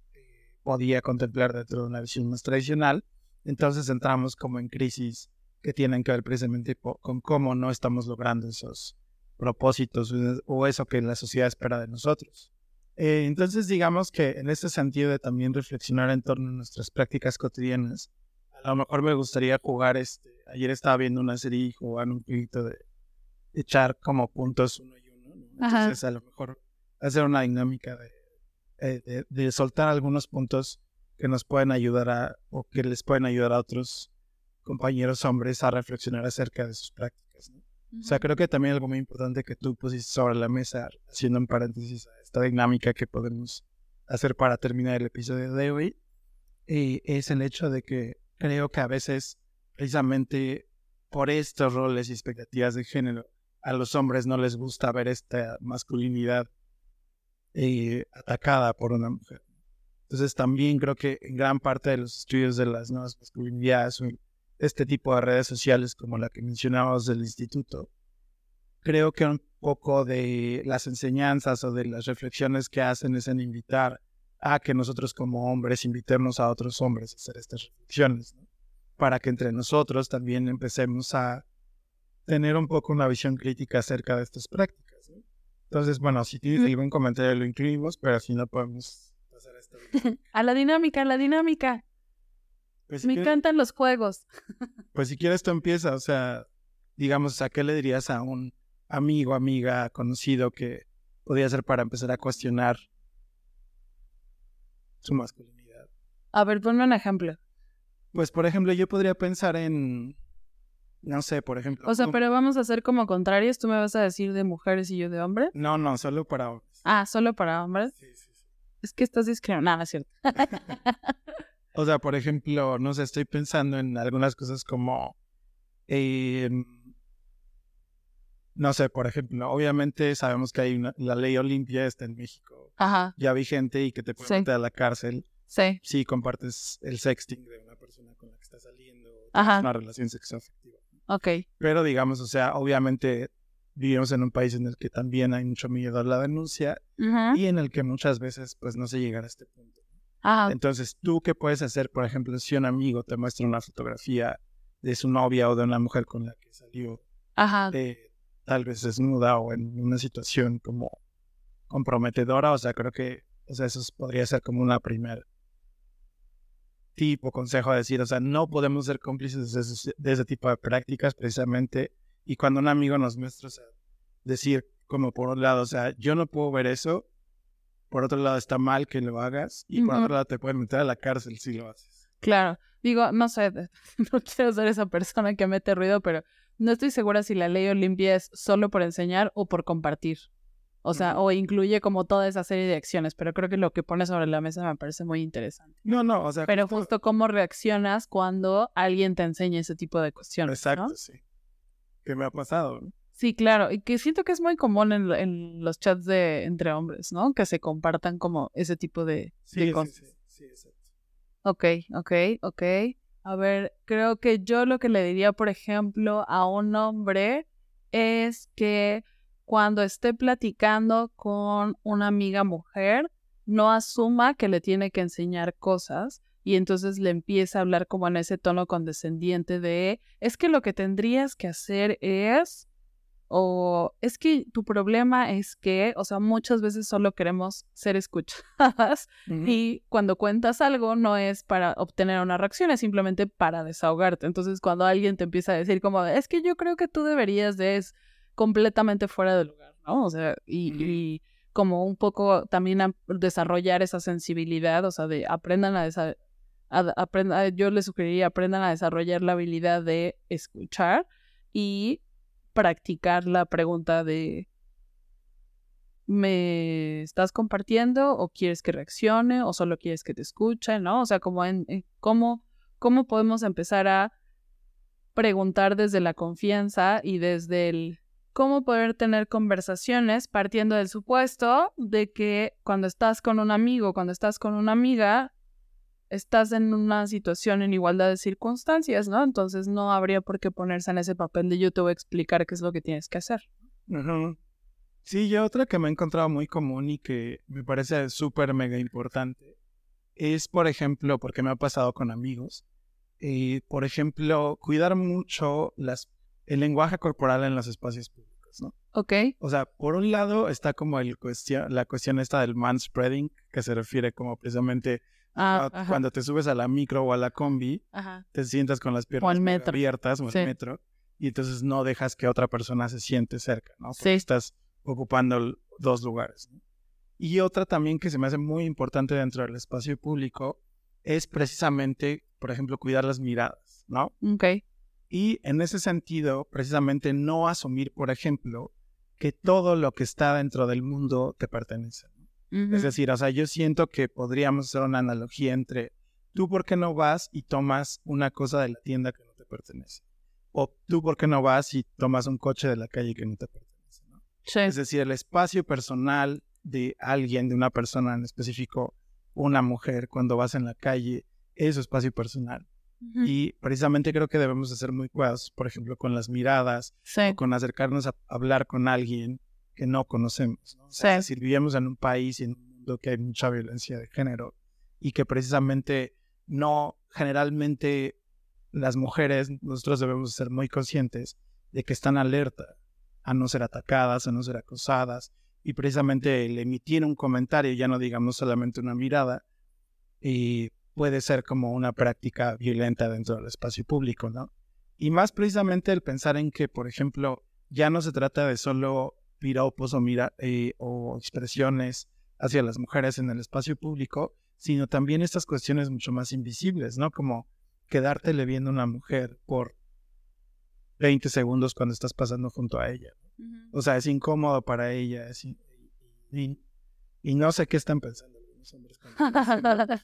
podía contemplar dentro de una visión más tradicional. Entonces entramos como en crisis que tienen que ver precisamente con cómo no estamos logrando esos propósitos o- eso que la sociedad espera de nosotros. Eh, entonces, digamos que en ese sentido de también reflexionar en torno a nuestras prácticas cotidianas, a lo mejor me gustaría jugar, este, ayer estaba viendo una serie y jugar un poquito de echar como puntos uno y uno, ¿no? Ajá. Entonces, a lo mejor hacer una dinámica de, eh, de, de soltar algunos puntos que nos pueden ayudar a, o que les pueden ayudar a otros compañeros hombres a reflexionar acerca de sus prácticas, ¿no? O sea, creo que también algo muy importante que tú pusiste sobre la mesa, haciendo un paréntesis a esta dinámica que podemos hacer para terminar el episodio de hoy, eh, es el hecho de que creo que a veces, precisamente por estos roles y expectativas de género, a los hombres no les gusta ver esta masculinidad eh, atacada por una mujer. Entonces también creo que en gran parte de los estudios de las nuevas masculinidades este tipo de redes sociales como la que mencionábamos del instituto, creo que un poco de las enseñanzas o de las reflexiones que hacen es en invitar a que nosotros como hombres invitemos a otros hombres a hacer estas reflexiones, ¿no? para que entre nosotros también empecemos a tener un poco una visión crítica acerca de estas prácticas. ¿no? Entonces, bueno, si tienes algún comentario lo incluimos, pero si no podemos pasar a esta. A la dinámica, a la dinámica. Pues si Me quieres- encantan los juegos. Pues si quieres tú empieza, o sea, digamos, ¿a qué le dirías a un amigo, amiga, conocido que podría ser para empezar a cuestionar su masculinidad? A ver, ponme un ejemplo. Pues, por ejemplo, yo podría pensar en, no sé, por ejemplo. O sea, pero vamos a hacer como contrarios. Tú me vas a decir de mujeres y yo de hombres. No, no, solo para hombres. Ah, solo para hombres. Sí, sí, sí. Es que estás discriminando. No, es cierto. O sea, por ejemplo, no sé, estoy pensando en algunas cosas como, eh, no sé, por ejemplo, obviamente sabemos que hay una, la ley Olimpia está en México Ajá, ya vigente y que te puede Sí. meter a la cárcel sí. si compartes el sexting de una persona con la que estás saliendo o tienes Ajá. una relación sexoafectiva. Ok. Pero digamos, o sea, obviamente vivimos en un país en el que también hay mucho miedo a la denuncia Ujú. y en el que muchas veces pues no se llega a este punto. Ajá. Entonces, ¿tú qué puedes hacer, por ejemplo, si un amigo te muestra una fotografía de su novia o de una mujer con la que salió Ajá. eh, tal vez desnuda o en una situación como comprometedora? O sea, creo que o sea, eso podría ser como una primer tipo consejo a decir, o sea, no podemos ser cómplices de ese, de ese tipo de prácticas precisamente. Y cuando un amigo nos muestra, o sea, decir como por un lado, o sea, yo no puedo ver eso, por otro lado está mal que lo hagas y por Ujú. otro lado te pueden meter a la cárcel si lo haces. Claro. Digo, no sé, no quiero ser esa persona que mete ruido, pero no estoy segura si la ley Olimpia es solo por enseñar o por compartir. O sea, o incluye como toda esa serie de acciones, pero creo que lo que pone sobre la mesa me parece muy interesante. No, no, o sea, Pero justo cómo reaccionas cuando alguien te enseña ese tipo de cuestiones. Exacto, ¿no? sí. Que me ha pasado. Sí, claro, y que siento que es muy común en, lo- en los chats de entre hombres, ¿no? Que se compartan como ese tipo de, Sí, de sí, cosas. sí, sí, exacto. Ok, ok, ok. A ver, creo que yo lo que le diría, por ejemplo, a un hombre es que cuando esté platicando con una amiga mujer, no asuma que le tiene que enseñar cosas y entonces le empieza a hablar como en ese tono condescendiente de, es que lo que tendrías que hacer es, o es que tu problema es que, o sea, muchas veces solo queremos ser escuchadas y cuando cuentas algo no es para obtener una reacción, es simplemente para desahogarte. Entonces cuando alguien te empieza a decir como, es que yo creo que tú deberías de, es completamente fuera de lugar, ¿no? O sea, y, y como un poco también a desarrollar esa sensibilidad, o sea, de aprendan a, desa- a- yo les sugeriría aprendan a desarrollar la habilidad de escuchar y practicar la pregunta de ¿me estás compartiendo o quieres que reaccione o solo quieres que te escuche, ¿no? O sea, como en, cómo, cómo podemos empezar a preguntar desde la confianza y desde el cómo poder tener conversaciones partiendo del supuesto de que cuando estás con un amigo, cuando estás con una amiga, estás en una situación en igualdad de circunstancias, ¿no? Entonces no habría por qué ponerse en ese papel de yo te voy a explicar qué es lo que tienes que hacer. Sí, y otra que me he encontrado muy común y que me parece súper mega importante es, por ejemplo, porque me ha pasado con amigos, eh, por ejemplo, cuidar mucho las, el lenguaje corporal en los espacios públicos, ¿no? ¿Ok? O sea, por un lado está como el cuestión, la cuestión esta del manspreading, que se refiere como precisamente Ah, a ajá, cuando te subes a la micro o a la combi, ajá. te sientas con las piernas metro. abiertas o Sí. metro y entonces no dejas que otra persona se siente cerca, ¿no? Porque Sí. estás ocupando dos lugares. ¿no? Y otra también que se me hace muy importante dentro del espacio público es precisamente, por ejemplo, cuidar las miradas, ¿no? Ok. Y en ese sentido, precisamente no asumir, por ejemplo, que todo lo que está dentro del mundo te pertenece. Es decir, o sea, yo siento que podríamos hacer una analogía entre tú por qué no vas y tomas una cosa de la tienda que no te pertenece. O tú por qué no vas y tomas un coche de la calle que no te pertenece. ¿no? Sí. Es decir, el espacio personal de alguien, de una persona en específico, una mujer, cuando vas en la calle, es su espacio personal. Y precisamente creo que debemos de ser muy cuidadosos, por ejemplo, con las miradas, Sí. o con acercarnos a hablar con alguien que no conocemos. ¿no? O sea, Sí. Es decir, vivimos en un país y en un mundo que hay mucha violencia de género y que precisamente no, generalmente las mujeres, nosotros debemos ser muy conscientes de que están alerta a no ser atacadas, a no ser acosadas y precisamente el emitir un comentario, ya no digamos solamente una mirada, y puede ser como una práctica violenta dentro del espacio público, ¿no? Y más precisamente el pensar en que, por ejemplo, ya no se trata de solo piropos o, mira, eh, o expresiones hacia las mujeres en el espacio público, sino también estas cuestiones mucho más invisibles, ¿no? Como quedártele viendo a una mujer por 20 segundos cuando estás pasando junto a ella. O sea, es incómodo para ella. es in- y, y no sé qué están pensando algunos hombres. cuando.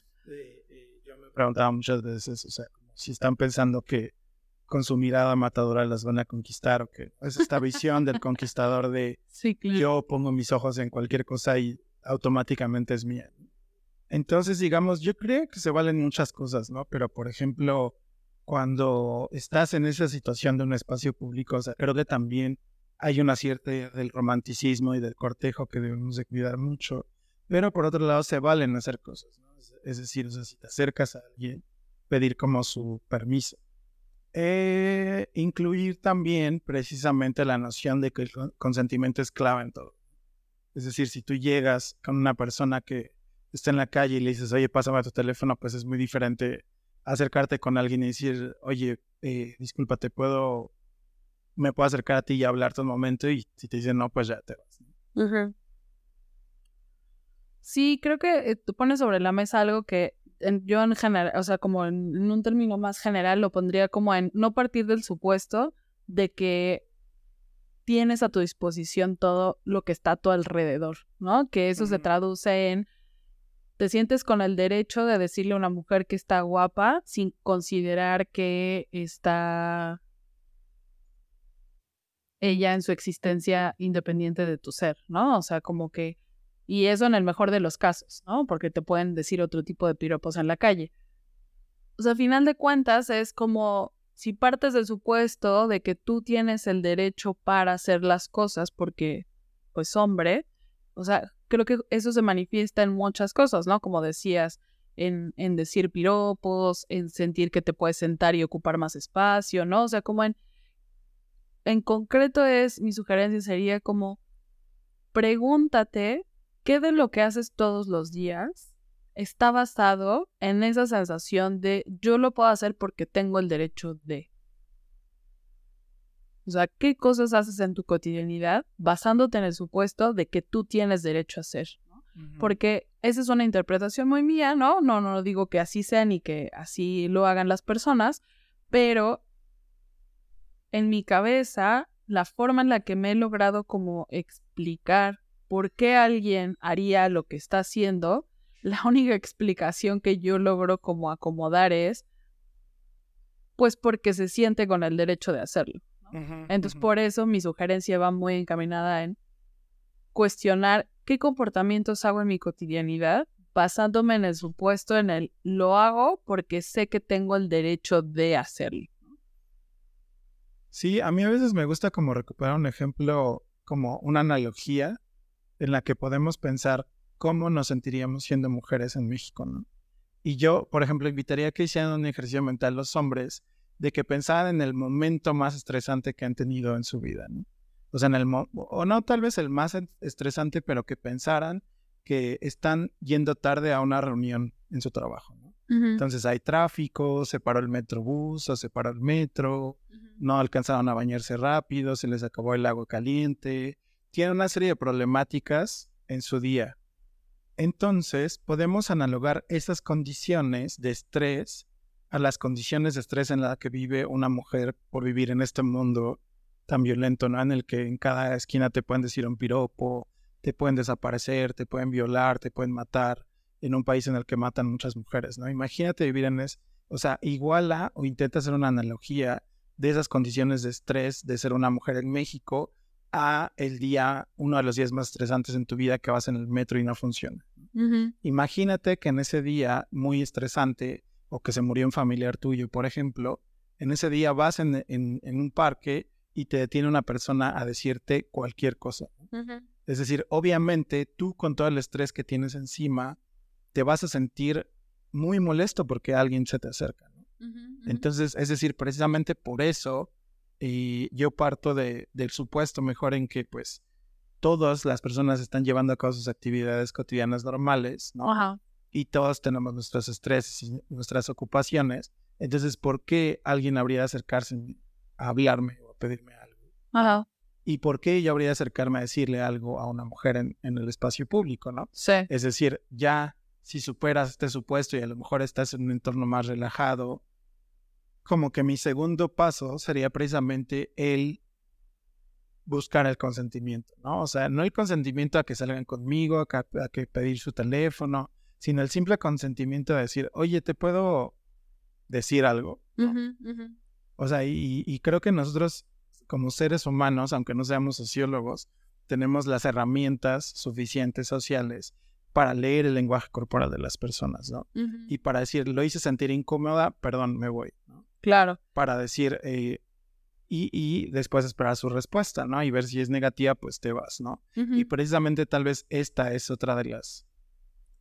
Eh, eh, yo me preguntaba muchas veces, o sea, si están pensando que con su mirada matadora las van a conquistar o que es esta visión del conquistador de Sí, claro. yo pongo mis ojos en cualquier cosa y automáticamente es mía. Entonces, digamos, yo creo que se valen muchas cosas, ¿no? Pero, por ejemplo, cuando estás en esa situación de un espacio público, o sea, creo que también hay una cierta idea del romanticismo y del cortejo que debemos de cuidar mucho. Pero por otro lado, se valen hacer cosas, ¿no? Es- Es decir, o sea, si te acercas a alguien, pedir como su permiso. Eh, incluir también precisamente la noción de que el con- consentimiento es clave en todo. Es decir, si tú llegas con una persona que está en la calle y le dices, oye, pásame tu teléfono, pues es muy diferente acercarte con alguien y decir, oye, eh, disculpa, te puedo, me puedo acercar a ti y hablarte un momento y si te dicen no, pues ya te vas. Sí, creo que eh, tú pones sobre la mesa algo que en- yo en general, o sea, como en, en un término más general, lo pondría como en no partir del supuesto de que tienes a tu disposición todo lo que está a tu alrededor, ¿no? Que eso se traduce en te sientes con el derecho de decirle a una mujer que está guapa sin considerar que está ella en su existencia independiente de tu ser, ¿no? O sea, como que, y eso en el mejor de los casos, ¿no? Porque te pueden decir otro tipo de piropos en la calle. O sea, a final de cuentas es como si partes del supuesto de que tú tienes el derecho para hacer las cosas porque, pues, hombre, o sea, creo que eso se manifiesta en muchas cosas, ¿no? Como decías, en, en decir piropos, en sentir que te puedes sentar y ocupar más espacio, ¿no? O sea, como en, en concreto es, mi sugerencia sería como, pregúntate qué de lo que haces todos los días está basado en esa sensación de yo lo puedo hacer porque tengo el derecho de. O sea, ¿qué cosas haces en tu cotidianidad basándote en el supuesto de que tú tienes derecho a hacer? Porque esa es una interpretación muy mía, ¿no? No, no digo que así sea ni que así lo hagan las personas, pero en mi cabeza, la forma en la que me he logrado como explicar por qué alguien haría lo que está haciendo, la única explicación que yo logro como acomodar es, pues porque se siente con el derecho de hacerlo. Entonces, por eso mi sugerencia va muy encaminada en cuestionar qué comportamientos hago en mi cotidianidad basándome en el supuesto en el lo hago porque sé que tengo el derecho de hacerlo. Sí, a mí a veces me gusta como recuperar un ejemplo, como una analogía en la que podemos pensar cómo nos sentiríamos siendo mujeres en México, ¿no? Y yo, por ejemplo, invitaría a que hicieran un ejercicio mental los hombres de que pensaran en el momento más estresante que han tenido en su vida, ¿no? O sea, en el o no tal vez el más estresante, pero que pensaran que están yendo tarde a una reunión en su trabajo, ¿no? Entonces hay tráfico, se paró el metrobús o se paró el metro, no alcanzaron a bañarse rápido, se les acabó el agua caliente, tienen una serie de problemáticas en su día. Entonces podemos analogar esas condiciones de estrés a las condiciones de estrés en las que vive una mujer por vivir en este mundo tan violento, ¿no? En el que en cada esquina te pueden decir un piropo, te pueden desaparecer, te pueden violar, te pueden matar en un país en el que matan muchas mujeres, ¿no? Imagínate vivir en eso. O sea, iguala o intenta hacer una analogía de esas condiciones de estrés de ser una mujer en México a el día, uno de los días más estresantes en tu vida que vas en el metro y no funciona. Imagínate que en ese día muy estresante o que se murió un familiar tuyo, por ejemplo, en ese día vas en, en, un parque y te detiene una persona a decirte cualquier cosa. Es decir, obviamente tú con todo el estrés que tienes encima, te vas a sentir muy molesto porque alguien se te acerca. Entonces, es decir, precisamente por eso y yo parto de, del supuesto mejor en que pues todas las personas están llevando a cabo sus actividades cotidianas normales, ¿no? Y todos tenemos nuestros estreses y nuestras ocupaciones. Entonces, ¿por qué alguien habría de acercarse a hablarme o a pedirme algo? Ajá. ¿Y por qué yo habría de acercarme a decirle algo a una mujer en, en el espacio público, no? Sí. Es decir, ya si superas este supuesto y a lo mejor estás en un entorno más relajado, como que mi segundo paso sería precisamente el buscar el consentimiento, ¿no? O sea, no el consentimiento a que salgan conmigo, a que, pedir su teléfono, sino el simple consentimiento de decir, oye, ¿te puedo decir algo? O sea, y, y, creo que nosotros como seres humanos, aunque no seamos sociólogos, tenemos las herramientas suficientes sociales para leer el lenguaje corporal de las personas, ¿no? Y para decir, lo hice sentir incómoda, perdón, me voy, ¿no? Claro. Para decir, eh, y, y, después esperar su respuesta, ¿no? Y ver si es negativa, pues te vas, ¿no? Y precisamente tal vez esta es otra de las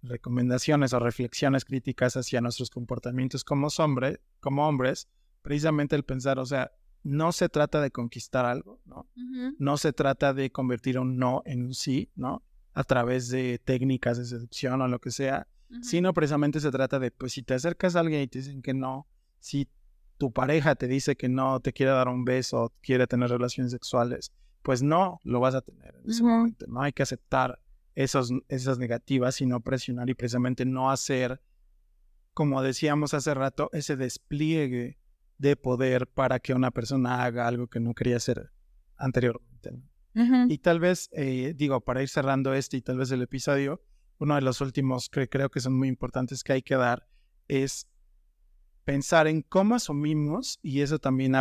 recomendaciones o reflexiones críticas hacia nuestros comportamientos como, hombre, como hombres, precisamente el pensar, o sea, no se trata de conquistar algo, ¿no? No se trata de convertir un no en un sí, ¿no? A través de técnicas de seducción o lo que sea, sino precisamente se trata de, pues si te acercas a alguien y te dicen que no, si tu pareja te dice que no te quiere dar un beso, quiere tener relaciones sexuales, pues no lo vas a tener en ese momento. No hay que aceptar esos, esas negativas y no presionar y precisamente no hacer, como decíamos hace rato, ese despliegue de poder para que una persona haga algo que no quería hacer anteriormente. Y tal vez, eh, digo, para ir cerrando este y tal vez el episodio, uno de los últimos que creo que son muy importantes que hay que dar es pensar en cómo asumimos, y eso también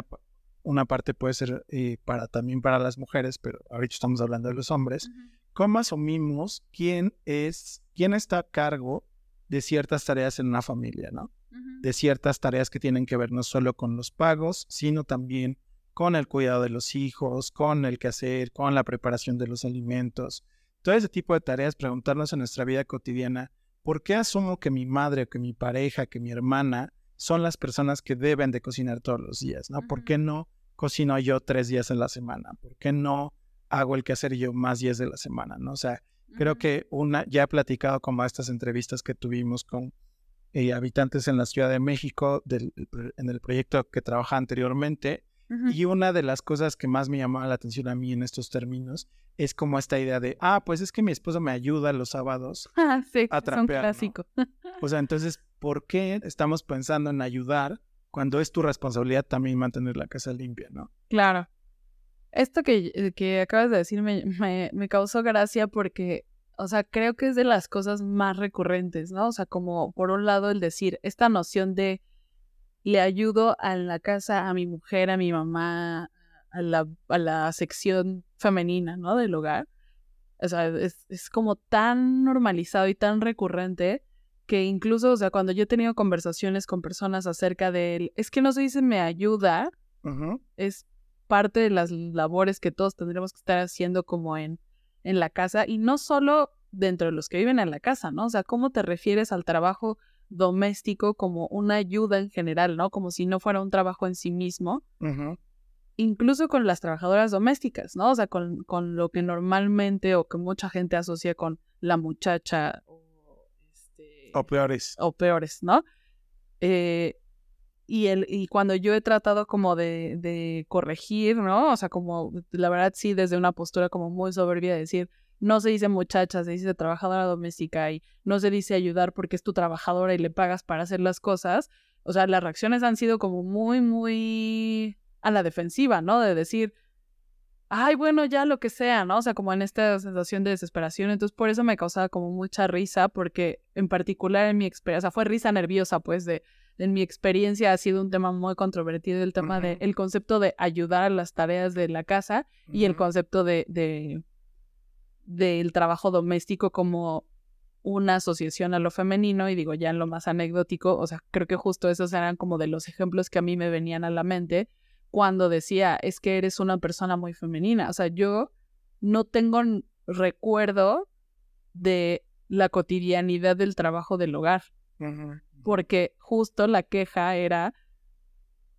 una parte puede ser eh, para, también para las mujeres, pero ahorita estamos hablando de los hombres, cómo asumimos quién es, quién está a cargo de ciertas tareas en una familia, ¿no? de ciertas tareas que tienen que ver no solo con los pagos, sino también con el cuidado de los hijos, con el quehacer, con la preparación de los alimentos. Todo ese tipo de tareas, preguntarnos en nuestra vida cotidiana, ¿por qué asumo que mi madre, que mi pareja, que mi hermana son las personas que deben de cocinar todos los días? ¿no? ¿Por qué no cocino yo tres días en la semana? ¿Por qué no hago el quehacer yo más días de la semana? ¿no? O sea, creo que una, ya he platicado como estas entrevistas que tuvimos con eh, habitantes en la Ciudad de México del, en el proyecto que trabajaba anteriormente. Y una de las cosas que más me llamaba la atención a mí en estos términos es como esta idea de, ah, pues es que mi esposo me ayuda los sábados Ah, sí, a trapear, ¿no? clásico. O sea, entonces, ¿por qué estamos pensando en ayudar cuando es tu responsabilidad también mantener la casa limpia, no? Claro. Esto que, eh, que acabas de decir me, me, me causó gracia porque, o sea, creo que es de las cosas más recurrentes, ¿no? O sea, como por un lado el decir, esta noción de le ayudo a la casa, a mi mujer, a mi mamá, a la, a la sección femenina, ¿no? Del hogar. O sea, es, es como tan normalizado y tan recurrente que incluso, o sea, cuando yo he tenido conversaciones con personas acerca de él, es que no se dice me ayuda, es parte de las labores que todos tendremos que estar haciendo como en, en la casa y no solo dentro de los que viven en la casa, ¿no? O sea, ¿cómo te refieres al trabajo doméstico como una ayuda en general, ¿no? Como si no fuera un trabajo en sí mismo, incluso con las trabajadoras domésticas, ¿no? O sea, con, con lo que normalmente o que mucha gente asocia con la muchacha o, este, O peores. o peores, ¿no? Eh, y, el, y cuando yo he tratado como de, de corregir, ¿no? O sea, como la verdad sí, desde una postura como muy soberbia de decir, no se dice muchacha, se dice trabajadora doméstica y no se dice ayudar porque es tu trabajadora y le pagas para hacer las cosas. O sea, las reacciones han sido como muy, muy a la defensiva, ¿no? De decir, ay, bueno, ya lo que sea, ¿no? O sea, como en esta sensación de desesperación. Entonces, por eso me causaba como mucha risa, porque en particular en mi experiencia, o sea, fue risa nerviosa, pues, de, en mi experiencia ha sido un tema muy controvertido el tema de el concepto de ayudar a las tareas de la casa y el concepto de, de del trabajo doméstico como una asociación a lo femenino y digo ya en lo más anecdótico, o sea, creo que justo esos eran como de los ejemplos que a mí me venían a la mente cuando decía, es que eres una persona muy femenina, o sea, yo no tengo recuerdo de la cotidianidad del trabajo del hogar, porque justo la queja era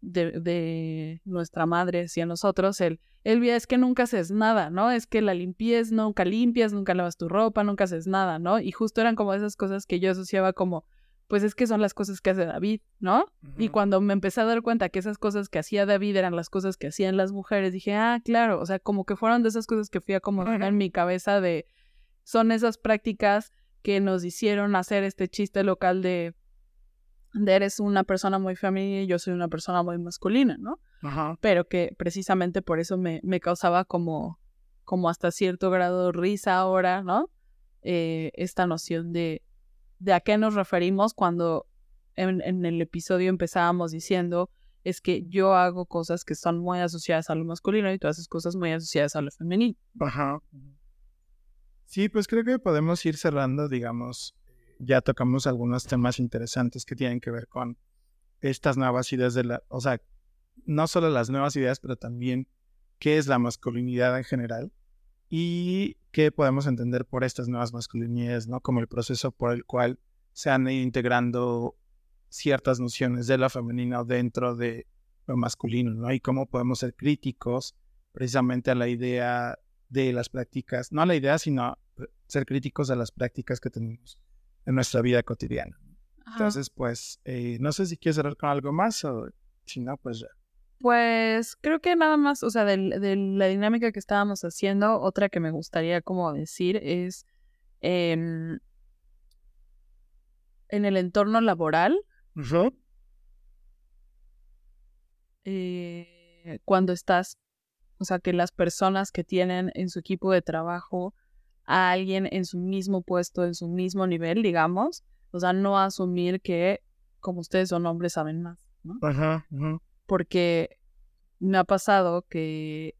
de, de nuestra madre hacia nosotros, el, Elvia, es que nunca haces nada, ¿no? Es que la limpiez, nunca limpias, nunca lavas tu ropa, nunca haces nada, ¿no? Y justo eran como esas cosas que yo asociaba como, pues es que son las cosas que hace David, ¿no? Y cuando me empecé a dar cuenta que esas cosas que hacía David eran las cosas que hacían las mujeres, dije, ah, claro, o sea, como que fueron de esas cosas que fui acomodando en mi cabeza de, son esas prácticas que nos hicieron hacer este chiste local de eres una persona muy femenina y yo soy una persona muy masculina, ¿no? Ajá. Pero que precisamente por eso me, me causaba como, como hasta cierto grado de risa ahora, ¿no? Eh, esta noción de, de a qué nos referimos cuando en, en el episodio empezábamos diciendo es que yo hago cosas que son muy asociadas a lo masculino y tú haces cosas muy asociadas a lo femenino. Ajá. Sí, pues creo que podemos ir cerrando, digamos, ya tocamos algunos temas interesantes que tienen que ver con estas nuevas ideas de la, o sea, no solo las nuevas ideas, pero también qué es la masculinidad en general y qué podemos entender por estas nuevas masculinidades, ¿no? Como el proceso por el cual se han ido integrando ciertas nociones de lo femenino dentro de lo masculino, ¿no? Y cómo podemos ser críticos precisamente a la idea de las prácticas, no a la idea, sino ser críticos a las prácticas que tenemos en nuestra vida cotidiana. Entonces, pues, eh, no sé si quieres cerrar con algo más o si no, pues ya. Pues creo que nada más, o sea, de, de la dinámica que estábamos haciendo, otra que me gustaría como decir es em, en el entorno laboral, eh, cuando estás, o sea, que las personas que tienen en su equipo de trabajo a alguien en su mismo puesto, en su mismo nivel, digamos, o sea, no asumir que como ustedes son hombres saben más, ¿no? Ajá, ajá. porque me ha pasado que,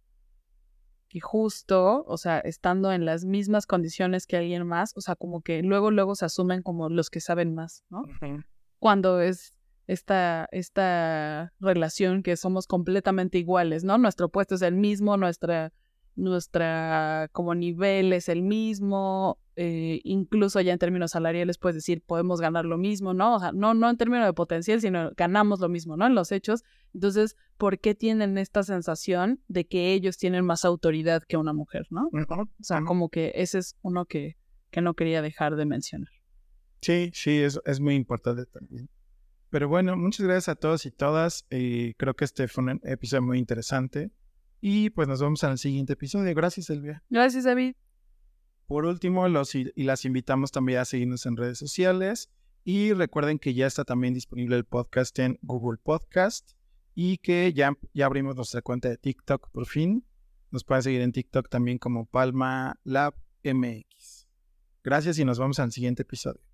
que justo, o sea, estando en las mismas condiciones que alguien más, o sea, como que luego, luego se asumen como los que saben más, ¿no? Cuando es esta, esta relación que somos completamente iguales, ¿no? Nuestro puesto es el mismo, nuestra, nuestra como nivel es el mismo, eh, incluso ya en términos salariales puedes decir podemos ganar lo mismo, ¿no? O sea, no, no en términos de potencial, sino ganamos lo mismo, ¿no? En los hechos. Entonces, ¿por qué tienen esta sensación de que ellos tienen más autoridad que una mujer, ¿no? O sea, como que ese es uno que, que no quería dejar de mencionar. Sí, sí, es, es muy importante también. Pero bueno, muchas gracias a todos y todas. Eh, creo que este fue un episodio muy interesante. Y pues nos vemos en el siguiente episodio. Gracias, Elvia. Gracias, David. Por último, los y las invitamos también a seguirnos en redes sociales. Y recuerden que ya está también disponible el podcast en Google Podcast y que ya, ya abrimos nuestra cuenta de TikTok por fin. Nos pueden seguir en TikTok también como Palma Lab MX. Gracias y nos vemos al siguiente episodio.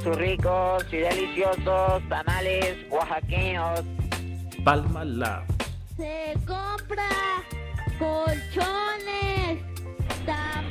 sus ricos y deliciosos tamales oaxaqueños. Palma Lab. Se compra colchones, tamales